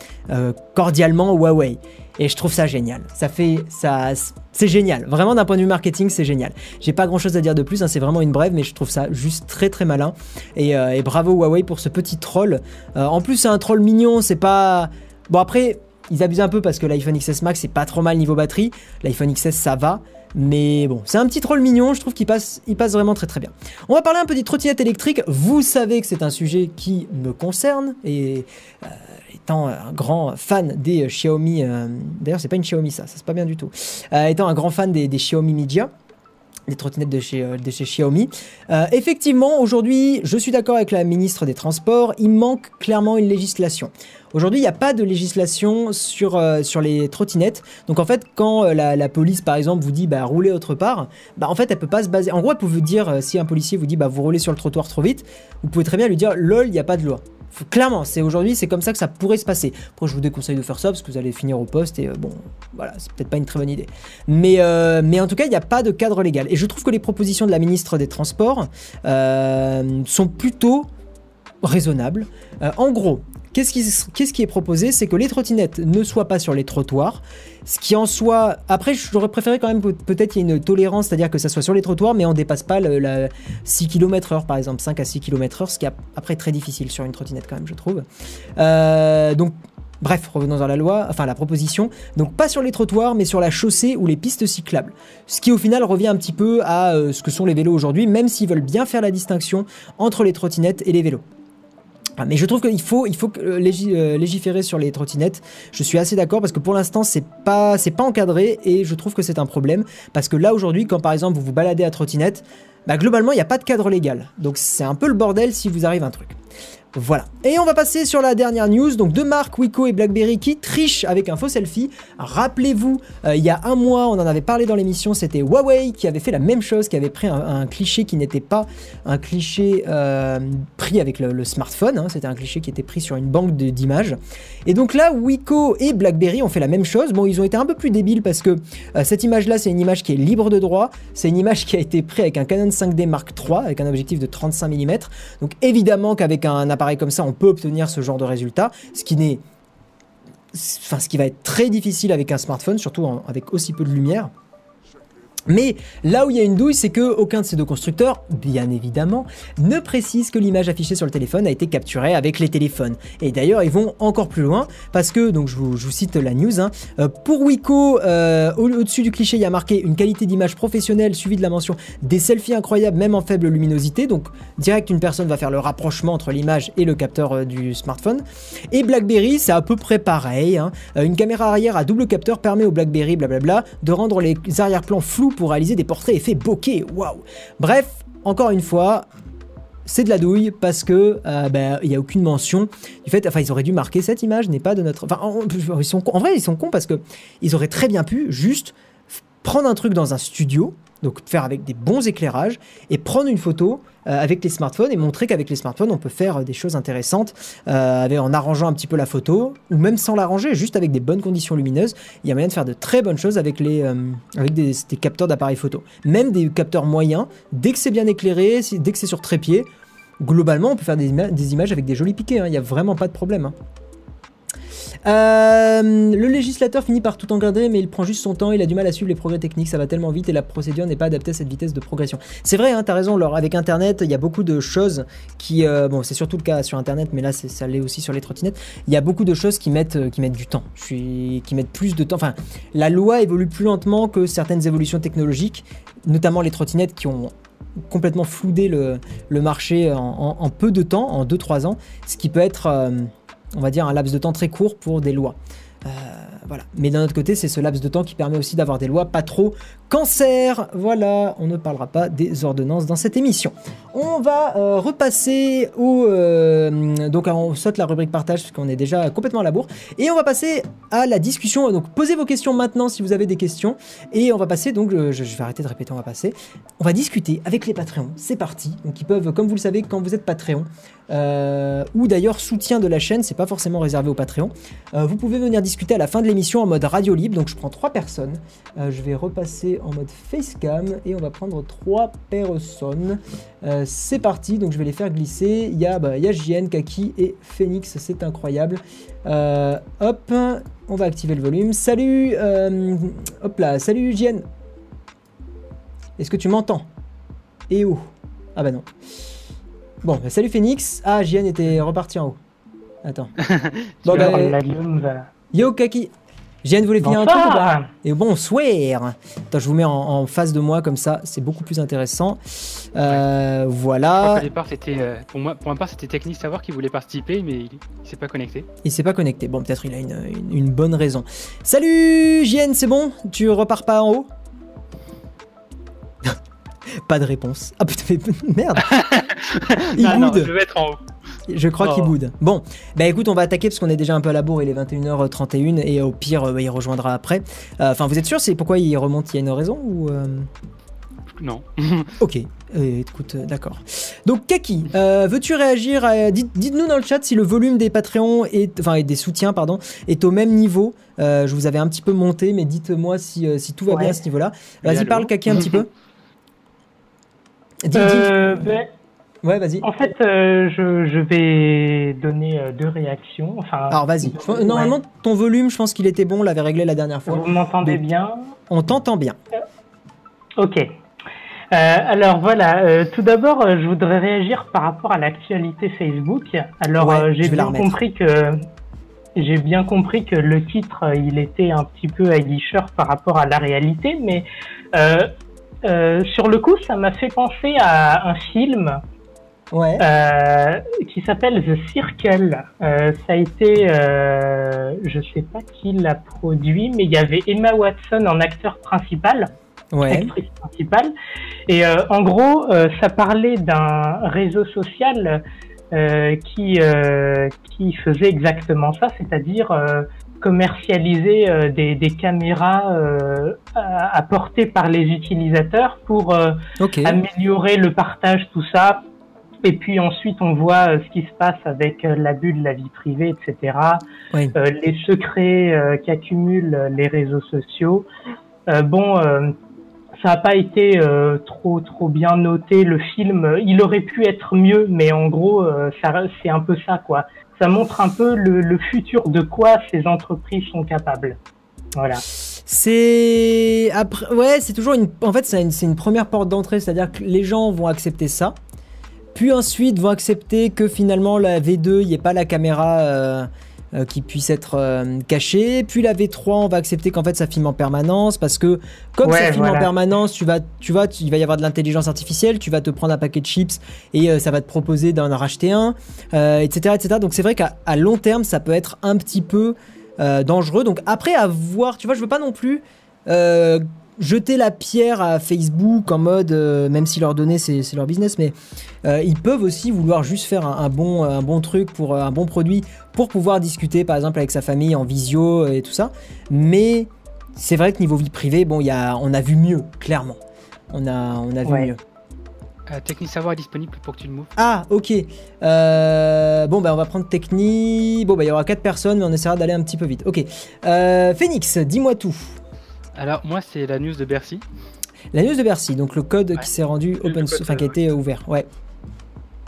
cordialement Huawei. Et je trouve ça génial. Ça fait. ça C'est génial. Vraiment, d'un point de vue marketing, c'est génial. J'ai pas grand chose à dire de plus, hein, c'est vraiment une brève, mais je trouve ça juste très très malin. Et, euh, bravo Huawei pour ce petit troll. Euh, en plus, c'est un troll mignon, c'est pas. Bon, après, ils abusent un peu parce que l'iPhone XS Max, c'est pas trop mal niveau batterie. L'iPhone XS, ça va. Mais bon, c'est un petit troll mignon, je trouve qu'il passe, il passe vraiment très très bien. On va parler un peu des trottinettes électriques. Vous savez que c'est un sujet qui me concerne et euh, étant un grand fan des Xiaomi, euh, d'ailleurs c'est pas une Xiaomi ça, ça c'est pas bien du tout, euh, étant un grand fan des, Xiaomi Media, des trottinettes de chez, euh, de chez Xiaomi. effectivement, aujourd'hui, je suis d'accord avec la ministre des Transports, il manque clairement une législation. Aujourd'hui, il n'y a pas de législation sur, sur les trottinettes. Donc en fait, quand la, police, par exemple, vous dit bah, roulez autre part, bah, en fait, elle peut pas se baser. En gros, elle peut vous dire, si un policier vous dit bah, vous roulez sur le trottoir trop vite, vous pouvez très bien lui dire lol, il n'y a pas de loi clairement, c'est aujourd'hui, c'est comme ça que ça pourrait se passer. Après, je vous déconseille de faire ça parce que vous allez finir au poste et euh, bon, voilà, c'est peut-être pas une très bonne idée. Mais, euh, en tout cas, il n'y a pas de cadre légal. Et je trouve que les propositions de la ministre des Transports euh, sont plutôt raisonnables. en gros, qu'est-ce qui, est proposé? C'est que les trottinettes ne soient pas sur les trottoirs, ce qui en soit... Après, j'aurais préféré quand même peut-être qu'il y ait une tolérance, c'est-à-dire que ça soit sur les trottoirs, mais on dépasse pas la 6 km heure, par exemple, 5 à 6 km heure, ce qui est après très difficile sur une trottinette quand même, je trouve. Euh, donc Bref, revenons à la loi, enfin la proposition. Donc pas sur les trottoirs, mais sur la chaussée ou les pistes cyclables. Ce qui au final revient un petit peu à euh, ce que sont les vélos aujourd'hui, même s'ils veulent bien faire la distinction entre les trottinettes et les vélos. Mais je trouve qu'il faut, euh, euh, légiférer sur les trottinettes. Je suis assez d'accord parce que pour l'instant c'est pas, pas encadré et je trouve que c'est un problème parce que là aujourd'hui, quand par exemple vous vous baladez à trottinette, bah, globalement il n'y a pas de cadre légal. Donc c'est un peu le bordel si vous arrive un truc. Voilà. Et on va passer sur la dernière news, donc de Marc, Wiko et BlackBerry qui trichent avec un faux selfie. Rappelez-vous, euh, il y a un mois, on en avait parlé dans l'émission, c'était Huawei qui avait fait la même chose, qui avait pris un, cliché qui n'était pas un cliché euh, pris avec le, smartphone, hein. c'était un cliché qui était pris sur une banque d'images. Et donc là, Wiko et BlackBerry ont fait la même chose. Bon, ils ont été un peu plus débiles parce que euh, cette image-là, c'est une image qui est libre de droit, c'est une image qui a été prise avec un Canon 5D Mark III, avec un objectif de 35 mm. Donc évidemment qu'avec un appareil comme ça, on peut obtenir ce genre de résultat, ce qui n'est enfin ce qui va être très difficile avec un smartphone, surtout avec aussi peu de lumière. Mais là où il y a une douille, c'est que aucun de ces deux constructeurs, bien évidemment, ne précise que l'image affichée sur le téléphone a été capturée avec les téléphones. Et d'ailleurs, ils vont encore plus loin parce que, donc je vous, cite la news, hein, euh, pour Wiko, euh, au-dessus du cliché, il y a marqué une qualité d'image professionnelle suivie de la mention des selfies incroyables, même en faible luminosité. Donc direct, une personne va faire le rapprochement entre l'image et le capteur euh, du smartphone. Et BlackBerry, c'est à peu près pareil. Hein. une caméra arrière à double capteur permet au BlackBerry, blablabla, de rendre les arrière-plans flous pour réaliser des portraits effets bokeh. Waouh Bref, encore une fois, c'est de la douille parce que euh, ben, il n'y a aucune mention du fait. Enfin, ils auraient dû marquer cette image n'est pas de notre. Enfin, en, ils sont, en vrai, ils sont cons parce que ils auraient très bien pu juste prendre un truc dans un studio, donc faire avec des bons éclairages et prendre une photo euh, avec les smartphones et montrer qu'avec les smartphones, on peut faire euh, des choses intéressantes euh, en arrangeant un petit peu la photo, ou même sans l'arranger, juste avec des bonnes conditions lumineuses. Il y a moyen de faire de très bonnes choses avec, les, avec des, capteurs d'appareils photo. Même des capteurs moyens, dès que c'est bien éclairé, dès que c'est sur trépied, globalement, on peut faire des, images avec des jolis piquets. Hein. Il n'y a vraiment pas de problème. Hein. Euh, le législateur finit par tout encadrer, mais il prend juste son temps, il a du mal à suivre les progrès techniques, ça va tellement vite et la procédure n'est pas adaptée à cette vitesse de progression. C'est vrai, hein, t'as raison, avec Internet, il y a beaucoup de choses qui... Euh, bon, c'est surtout le cas sur Internet, mais là, ça l'est aussi sur les trottinettes. Il y a beaucoup de choses qui mettent, euh, du temps, qui mettent plus de temps. Enfin, la loi évolue plus lentement que certaines évolutions technologiques, notamment les trottinettes qui ont complètement floudé le, le marché en, en, peu de temps, en 2-3 ans, ce qui peut être on va dire, un laps de temps très court pour des lois. Euh. Mais d'un autre côté, c'est ce laps de temps qui permet aussi d'avoir des lois pas trop cancer. Voilà, on ne parlera pas des ordonnances dans cette émission. On va euh, repasser au... Euh, donc on saute la rubrique partage parce qu'on est déjà complètement à la bourre. Et on va passer à la discussion. Donc posez vos questions maintenant si vous avez des questions. Et on va passer, donc je, je vais arrêter de répéter, on va passer. On va discuter avec les Patreons. C'est parti. Donc ils peuvent, comme vous le savez, quand vous êtes Patreon, euh, ou d'ailleurs soutien de la chaîne, c'est pas forcément réservé au Patreon. vous pouvez venir discuter à la fin de l'émission en mode radio libre. Donc je prends trois personnes. je vais repasser en mode facecam et on va prendre trois personnes. Euh, c'est parti, donc je vais les faire glisser. Il y a, bah, JN, Kaki et Phoenix, c'est incroyable. Euh, hop, on va activer le volume. Salut, euh, hop là, salut JN. Est-ce que tu m'entends? Et où? Ah bah non. Bon, bah, salut Phoenix. Ah, JN était reparti en haut. Attends. bon, bah, Yo Kaki. Jeanne voulait finir un truc ou pas Et bonsoir Attends, je vous mets en, face de moi comme ça, c'est beaucoup plus intéressant. Euh, voilà. départ, c'était, euh, pour, moi, pour ma part, c'était technique savoir qu'il voulait participer, mais il, s'est pas connecté. Il s'est pas connecté. Bon, peut-être il a une, bonne raison. Salut Jeanne, c'est bon? Tu repars pas en haut? Pas de réponse. Ah putain, merde Il non, non, je vais être en haut. Je crois qu'il boude. Bon, bah écoute, on va attaquer parce qu'on est déjà un peu à la bourre, il est 21h31 et au pire, euh, il rejoindra après. Euh, enfin, vous êtes sûr, c'est pourquoi il remonte Il y a une raison ou euh? Non. ok, écoute, d'accord. Donc Kaki, veux-tu réagir Dites-nous dans le chat si le volume des Patreons, est, enfin des soutiens, pardon, est au même niveau. je vous avais un petit peu monté, mais dites-moi si, tout va bien à ce niveau-là. Vas-y, parle Kaki un petit peu. Dis, ben, Ouais, vas-y. En fait, je, vais donner deux réactions. Enfin, Alors, vas-y. Normalement, ton volume, je pense qu'il était bon, on l'avait réglé la dernière fois. Vous m'entendez bien? On t'entend bien. Ok. alors voilà, tout d'abord, je voudrais réagir par rapport à l'actualité Facebook. Alors, j'ai bien compris que j'ai bien compris que le titre, euh, il était un petit peu aguicheur par rapport à la réalité, mais euh, sur le coup, ça m'a fait penser à un film ouais. euh, qui s'appelle The Circle. Euh, ça a été, je sais pas qui l'a produit, mais il y avait Emma Watson en acteur principal. Ouais. Actrice principale. Et en gros, ça parlait d'un réseau social qui qui faisait exactement ça, c'est-à-dire euh, commercialiser des, des, caméras apportées par les utilisateurs pour améliorer le partage, tout ça. Et puis ensuite, on voit ce qui se passe avec l'abus de la vie privée, etc. les secrets qu'accumulent les réseaux sociaux. bon, ça n'a pas été euh, trop trop bien noté. Le film, il aurait pu être mieux, mais en gros, euh, c'est un peu ça quoi. Ça montre un peu le, futur de quoi ces entreprises sont capables. Voilà. C'est après, ouais, c'est toujours une. En fait, c'est une, une, première porte d'entrée, c'est-à-dire que les gens vont accepter ça, puis ensuite vont accepter que finalement la V2, il n'y ait pas la caméra. Euh, euh, qui puisse être euh, caché. Puis la V3, on va accepter qu'en fait ça filme en permanence parce que comme ça filme en permanence, tu vas, tu vas, il va y avoir de l'intelligence artificielle, tu vas te prendre un paquet de chips et euh, ça va te proposer d'en racheter un, etc., etc. Donc c'est vrai qu'à long terme, ça peut être un petit peu dangereux. Donc après à voir, tu vois, je veux pas non plus jeter la pierre à Facebook en mode, euh, même si leur données c'est leur business, mais euh, ils peuvent aussi vouloir juste faire un, bon, un bon truc pour euh, un bon produit pour pouvoir discuter par exemple avec sa famille en visio et tout ça. Mais c'est vrai que niveau vie privée, bon, y a, on a vu mieux, clairement. On a, on a vu mieux. Techni Savoir est disponible pour que tu le mouves. Ah, ok. bon, bah, on va prendre Techni. Bon, bah, il y aura 4 personnes, mais on essaiera d'aller un petit peu vite. Ok. Phoenix, dis-moi tout. Alors moi c'est la news de Bercy. La news de Bercy, donc le code qui s'est rendu open source, enfin qui a été ouvert, ouais.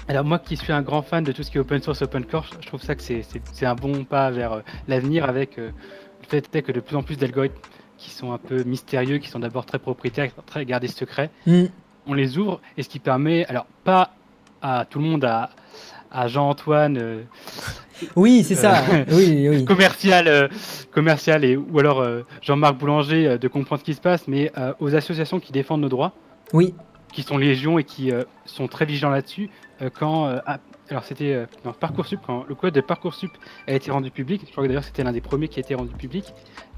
Alors moi qui suis un grand fan de tout ce qui est open source, open core, je trouve ça que c'est un bon pas vers euh, l'avenir avec euh, le fait que de plus en plus d'algorithmes qui sont un peu mystérieux, qui sont d'abord très propriétaires, très gardés secrets, mm. on les ouvre et ce qui permet, alors pas à tout le monde à, à Jean-Antoine. Euh, oui, c'est ça. Euh, oui, oui. Commercial, euh, commercial et ou alors Jean-Marc Boulanger de comprendre ce qui se passe, mais aux associations qui défendent nos droits. Oui. Qui sont légion et qui sont très vigilants là-dessus. quand alors c'était dans Parcoursup quand le code de Parcoursup a été rendu public. Je crois que d'ailleurs c'était l'un des premiers qui a été rendu public.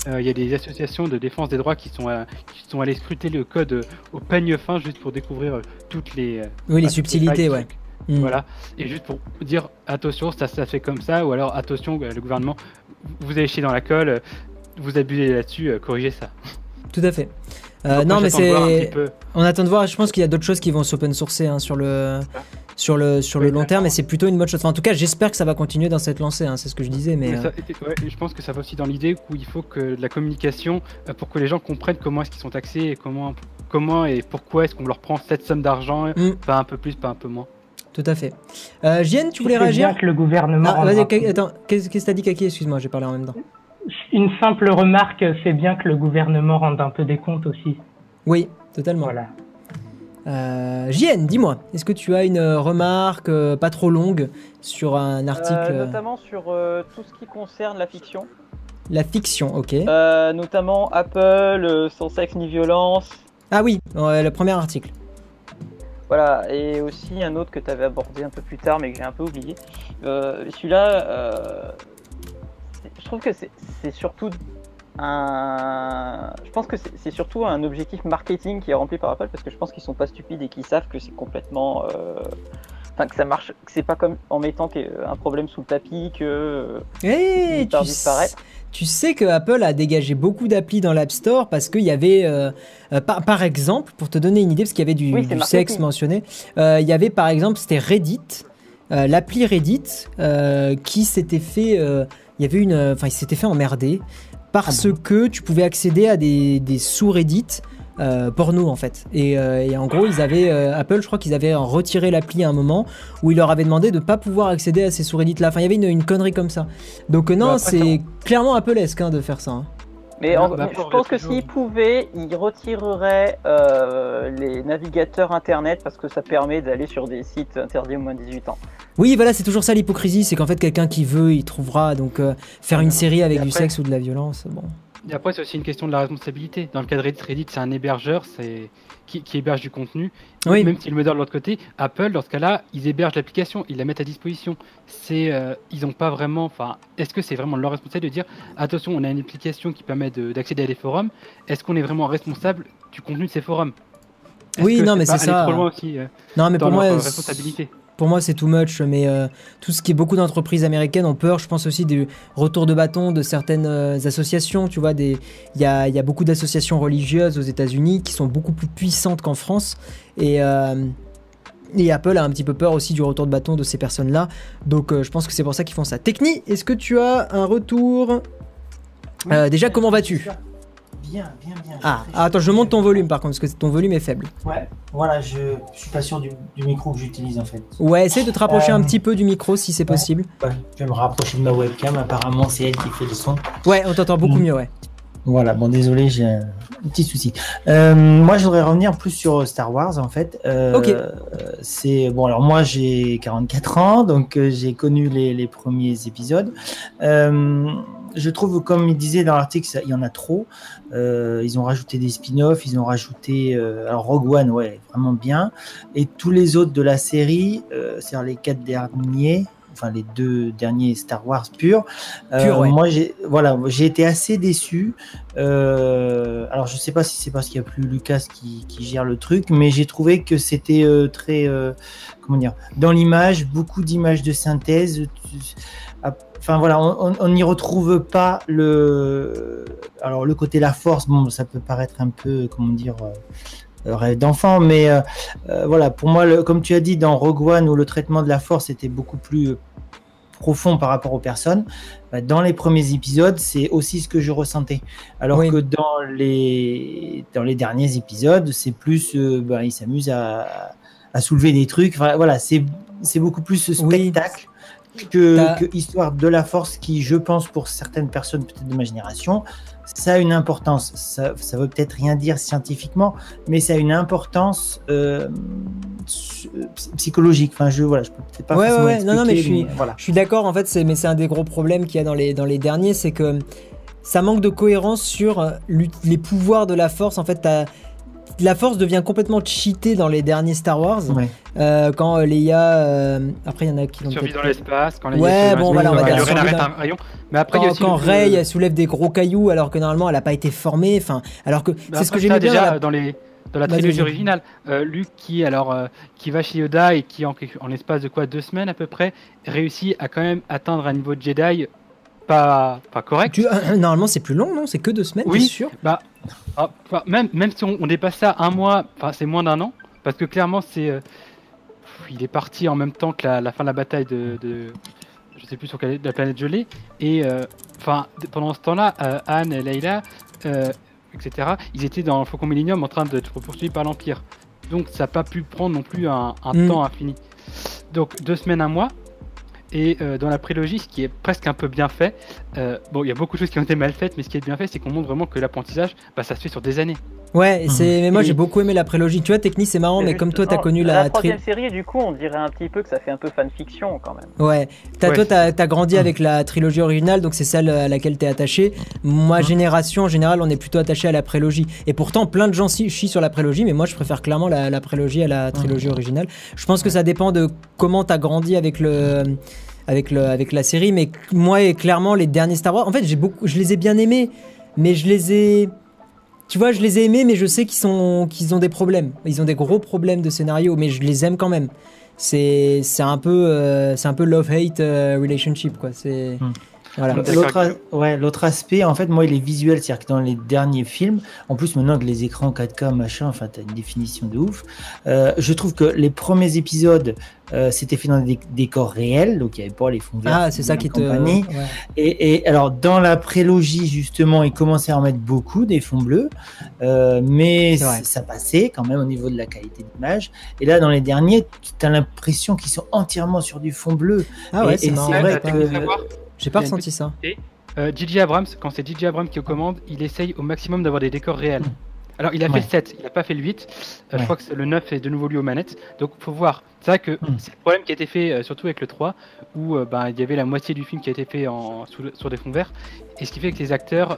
Il y a des associations de défense des droits qui sont qui sont allées scruter le code au peigne fin juste pour découvrir toutes les oui les subtilités ouais. Mm. Voilà. Et juste pour dire attention, ça, ça fait comme ça, ou alors attention, euh, le gouvernement, vous avez chié dans la colle, euh, vous abusez là-dessus, euh, corrigez ça. Tout à fait. non, mais c'est. On attend de voir. Je pense qu'il y a d'autres choses qui vont s'open sourcer hein, sur le sur le sur le long terme, et c'est plutôt une bonne chose. en tout cas, j'espère que ça va continuer dans cette lancée. Hein, c'est ce que je disais, mais. je pense que ça va aussi dans l'idée où il faut que de la communication pour que les gens comprennent comment est-ce qu'ils sont taxés et comment comment et pourquoi est-ce qu'on leur prend cette somme d'argent, mm. pas un peu plus, pas un peu moins. Tout à fait. Euh, tu voulais réagir bien que le gouvernement. Ah, vas-y, attends, qu'est-ce que t'as dit, Kaki? Excuse-moi, j'ai parlé en même temps. Une simple remarque, c'est bien que le gouvernement rende un peu des comptes aussi. Oui, totalement. Voilà. Euh, dis-moi, est-ce que tu as une remarque euh, pas trop longue sur un article euh, Notamment sur tout ce qui concerne la fiction. La fiction, ok. notamment Apple, sans sexe ni violence. Ah oui, le premier article. Voilà, et aussi un autre que tu avais abordé un peu plus tard, mais que j'ai un peu oublié. Euh, celui-là, euh, je trouve que c'est surtout un. Je pense que c'est surtout un objectif marketing qui est rempli par Apple parce que je pense qu'ils sont pas stupides et qu'ils savent que c'est complètement. Euh, enfin, que ça marche, que c'est pas comme en mettant un problème sous le tapis que. Hey, tu, tu sais que Apple a dégagé beaucoup d'applis dans l'App Store parce qu'il y avait, euh, euh, par, exemple, pour te donner une idée, parce qu'il y avait du, sexe mentionné, euh, il y avait par exemple, c'était Reddit, l'appli Reddit, qui s'était fait, il y avait une, enfin, il s'était fait emmerder parce ah que tu pouvais accéder à des, des sous-Reddit porno en fait. Et, en gros, ils avaient Apple, je crois qu'ils avaient retiré l'appli à un moment où il leur avait demandé de pas pouvoir accéder à ces souris là. Enfin, il y avait une, connerie comme ça. Donc non, bah, c'est clairement Apple-esque hein, de faire ça. Hein. Mais bah, je pense que s'il pouvait, il retirerait euh, les navigateurs internet parce que ça permet d'aller sur des sites interdits au moins de 18 ans. Oui, voilà, c'est toujours ça l'hypocrisie, c'est qu'en fait quelqu'un qui veut, il trouvera. Donc euh, faire une série avec du sexe ou de la violence, bon. Et après, c'est aussi une question de la responsabilité. Dans le cas de Reddit, c'est un hébergeur, c'est qui, héberge du contenu. Oui. Même s'il le modère de l'autre côté, Apple, dans ce cas-là, ils hébergent l'application, ils la mettent à disposition. C'est, euh, ils n'ont pas vraiment. Enfin, est-ce que c'est vraiment leur responsabilité de dire attention, on a une application qui permet d'accéder à des forums. Est-ce qu'on est vraiment responsable du contenu de ces forums? Oui, non, mais c'est ça. Euh, non, mais pour moi, responsabilité? Pour moi c'est too much, mais euh, tout ce qui est beaucoup d'entreprises américaines ont peur. Je pense aussi du retour de bâton de certaines euh, associations. Tu vois, il y a, beaucoup d'associations religieuses aux États-Unis qui sont beaucoup plus puissantes qu'en France. Et, euh, et Apple a un petit peu peur aussi du retour de bâton de ces personnes-là. Donc je pense que c'est pour ça qu'ils font ça. Techni, est-ce que tu as un retour? Déjà, comment vas-tu? Bien, bien, bien. Ah, attends, je monte ton volume par contre, parce que ton volume est faible. Ouais, voilà, je, je suis pas sûr du, micro que j'utilise en fait. Ouais, essaie de te rapprocher un euh, petit peu du micro si c'est possible. Ouais, je vais me rapprocher de ma webcam, apparemment c'est elle qui fait le son. Ouais, on t'entend beaucoup mieux, ouais. Voilà, bon désolé, j'ai un petit souci. Euh, moi, je voudrais revenir plus sur Star Wars en fait. Euh, ok. C'est bon, alors moi j'ai 44 ans, donc j'ai connu les, les, premiers épisodes. Euh, je trouve, comme il disait dans l'article, il y en a trop. Euh, ils ont rajouté des spin-offs, ils ont rajouté. Euh, alors, Rogue One, ouais, vraiment bien. Et tous les autres de la série, euh, c'est-à-dire les quatre derniers, enfin les deux derniers Star Wars purs. Pur, Moi, j'ai voilà, j'ai été assez déçu. alors, je sais pas si c'est parce qu'il n'y a plus Lucas qui, qui, gère le truc, mais j'ai trouvé que c'était très, comment dire, dans l'image, beaucoup d'images de synthèse. Enfin voilà, on n'y retrouve pas le. Alors le côté la force, bon, ça peut paraître un peu, comment dire, euh, rêve d'enfant, mais euh, euh, voilà, pour moi, comme tu as dit dans Rogue One, où le traitement de la force était beaucoup plus profond par rapport aux personnes, bah, dans les premiers épisodes, c'est aussi ce que je ressentais. Alors que dans les, dans les derniers épisodes, c'est plus, bah, ils s'amusent à, à, soulever des trucs. Enfin, voilà, c'est beaucoup plus ce spectacle que, Histoire de la Force, qui, je pense, pour certaines personnes, peut-être de ma génération, ça a une importance. Ça, ça veut peut-être rien dire scientifiquement, mais ça a une importance euh, psychologique. Enfin, je voilà, je peux peut-être pas. Ouais, ouais, non, non, mais je suis, voilà. je suis d'accord. En fait, c'est, mais c'est un des gros problèmes qu'il y a dans les dans les derniers, c'est que ça manque de cohérence sur euh, les pouvoirs de la Force. En fait, t'as la force devient complètement cheatée dans les derniers Star Wars. Euh, quand euh, Leia. Euh, après, il y en a qui. Survit dans l'espace, quand Leia. Ouais, bon, voilà, on va dire. un rayon. Mais après, quand, quand Rey elle soulève des gros cailloux alors que normalement elle n'a pas été formée. Enfin, alors que c'est ce que bien. déjà dans les dans la trilogie originale, Luke qui alors qui va chez Yoda et qui en, en l'espace de quoi deux semaines à peu près réussit à quand même atteindre un niveau de Jedi pas, pas correct. normalement, c'est plus long, non? C'est que deux semaines, oui. sûr? Bah, ah, même, même si on, dépasse ça un mois, c'est moins d'un an, parce que clairement, c'est, euh, il est parti en même temps que la, fin de la bataille de, de je sais plus sur quelle, la planète gelée, et euh, pendant ce temps-là, euh, Anne, et Leila, etc., ils étaient dans le Faucon Millennium en train de être poursuivis par l'Empire. Donc, ça n'a pas pu prendre non plus un, mm. temps infini. Donc, deux semaines, un mois, et euh, dans la prélogie, ce qui est presque un peu bien fait, euh, bon, il y a beaucoup de choses qui ont été mal faites, mais ce qui est bien fait, c'est qu'on montre vraiment que l'apprentissage, bah, ça se fait sur des années. Ouais, mhm. c'est. Mais moi j'ai beaucoup aimé la prélogie. Tu vois, technique c'est marrant, mais, comme toi t'as connu la. La troisième série, du coup, on dirait un petit peu que ça fait un peu fanfiction quand même. Ouais. As, Toi, t'as as grandi mhm. avec la trilogie originale, donc c'est celle à laquelle t'es attaché. Moi, mhm. génération en général, on est plutôt attaché à la prélogie. Et pourtant, plein de gens chient sur la prélogie, mais moi je préfère clairement la, la prélogie à la trilogie originale. Je pense que ça dépend de comment t'as grandi avec le avec, le, avec la série. Mais moi, et clairement, les derniers Star Wars, en fait, j'ai beaucoup, je les ai bien aimés, mais je les ai. Tu vois, je les ai aimés, mais je sais qu'ils sont, qu'ils ont des problèmes. Ils ont des gros problèmes de scénario, mais je les aime quand même. C'est, c'est un peu, euh, c'est un peu love-hate euh, relationship, quoi. C'est. Hmm. Voilà. L'autre aspect, en fait, moi, il est visuel, c'est-à-dire que dans les derniers films, en plus maintenant que les écrans 4K, machin, enfin, t'as une définition de ouf. Euh, je trouve que les premiers épisodes, euh, c'était fait dans des décors réels, donc il n'y avait pas les fonds verts. Ah, c'est ça qui te. Et, et, alors, dans la prélogie, justement, ils commençaient à en mettre beaucoup, des fonds bleus, euh, mais ça passait quand même au niveau de la qualité d'image. Et là, dans les derniers, tu as l'impression qu'ils sont entièrement sur du fond bleu. Ah ouais, c'est vrai que. J'ai pas ressenti ça. Euh, Gigi Abrams, quand c'est Gigi Abrams qui commande, il essaye au maximum d'avoir des décors réels. Hmm. Alors, il a fait le 7, il n'a pas fait le 8. Euh, je crois que le 9 est de nouveau lui aux manettes. Donc, il faut voir. C'est vrai que hmm. c'est le problème qui a été fait, euh, surtout avec le 3, où euh, ben, il y avait la moitié du film qui a été fait en, sur des fonds verts. Et ce qui fait que les acteurs,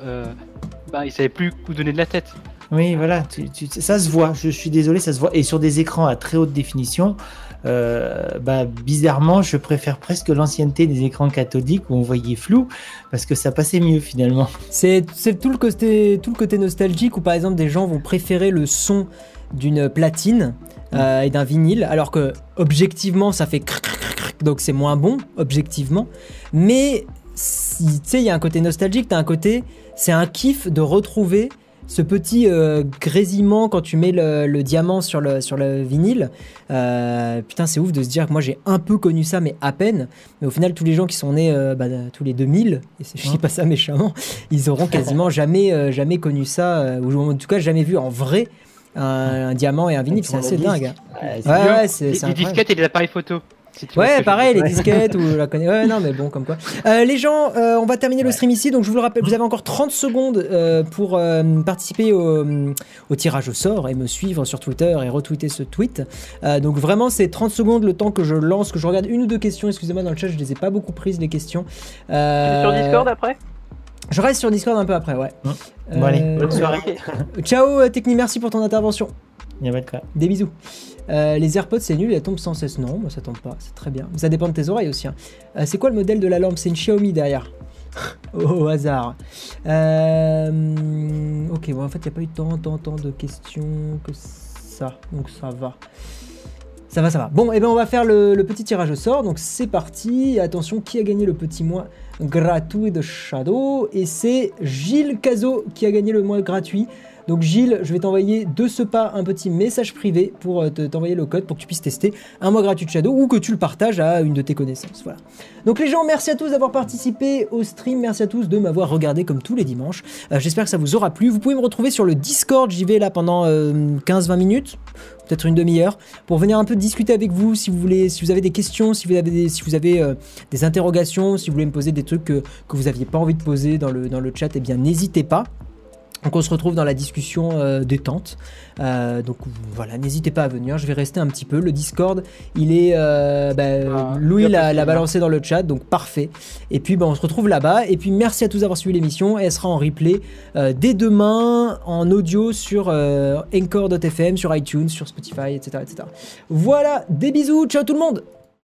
ben, ils savaient plus où donner de la tête. Oui, voilà, ça se voit. Je suis désolé, ça se voit. Et sur des écrans à très haute définition, euh, bah, bizarrement, je préfère presque l'ancienneté des écrans cathodiques où on voyait flou parce que ça passait mieux finalement. C'est tout le côté tout le côté nostalgique où par exemple des gens vont préférer le son d'une platine euh, et d'un vinyle alors que objectivement ça fait donc c'est moins bon objectivement mais tu sais il y a un côté nostalgique t'as un côté c'est un kiff de retrouver ce petit euh, grésillement quand tu mets le, diamant sur le, sur le vinyle. Euh, putain, c'est ouf de se dire que moi j'ai un peu connu ça, mais à peine. Mais au final, tous les gens qui sont nés euh, bah, tous les 2000, et je dis pas ça méchamment, ils auront quasiment jamais, jamais connu ça, ou en tout cas jamais vu en vrai un, diamant et un vinyle. C'est assez dingue. Ouais, ouais, c'est. Les, disquettes et les appareils photo ouais, pareil, les disquettes ou la Ouais, non, mais bon, comme quoi. Euh, les gens, euh, on va terminer le stream ici. Donc, je vous le rappelle, vous avez encore 30 secondes euh, pour participer au, au, tirage au sort et me suivre sur Twitter et retweeter ce tweet. donc, vraiment, c'est 30 secondes le temps que je lance, que je regarde une ou deux questions. Excusez-moi, dans le chat, je les ai pas beaucoup prises, les questions. sur Discord après? Je reste sur Discord un peu après, ouais. Bon, allez, bonne soirée. Ciao, Techni, merci pour ton intervention. Il y a pas de quoi. Des bisous. Euh, les AirPods, c'est nul, elles tombent sans cesse. Non, moi ça tombe pas, c'est très bien. Ça dépend de tes oreilles aussi. Hein. Euh, c'est quoi le modèle de la lampe? C'est une Xiaomi derrière. Au hasard. Euh, ok, bon, en fait, il n'y a pas eu tant, tant, tant de questions que ça. Donc ça va. Ça va, ça va. Bon, et eh ben on va faire le, le petit tirage au sort. Donc c'est parti. Attention, qui a gagné le petit mois gratuit de Shadow? Et c'est Gilles Cazot qui a gagné le mois gratuit. Donc Gilles, je vais t'envoyer de ce pas un petit message privé pour euh, t'envoyer le code pour que tu puisses tester un mois gratuit de Shadow ou que tu le partages à une de tes connaissances. Voilà. Donc les gens, merci à tous d'avoir participé au stream, merci à tous de m'avoir regardé comme tous les dimanches. Euh, j'espère que ça vous aura plu. Vous pouvez me retrouver sur le Discord, j'y vais là pendant 15-20 euh, minutes peut-être une demi-heure, pour venir un peu discuter avec vous si vous voulez, si vous avez des questions, si vous avez des, si vous avez, des interrogations, si vous voulez me poser des trucs que, vous n'aviez pas envie de poser dans le, dans le chat, eh bien n'hésitez pas. Donc on se retrouve dans la discussion euh, détente. Euh, donc voilà, n'hésitez pas à venir. Je vais rester un petit peu. Le Discord, il est, euh, bah, ah, Louis l'a balancé dans le chat, donc parfait. Et puis bah, on se retrouve là-bas. Et puis merci à tous d'avoir suivi l'émission. Elle sera en replay dès demain en audio sur Encore.fm, sur iTunes, sur Spotify, etc., etc. Voilà, des bisous. Ciao tout le monde.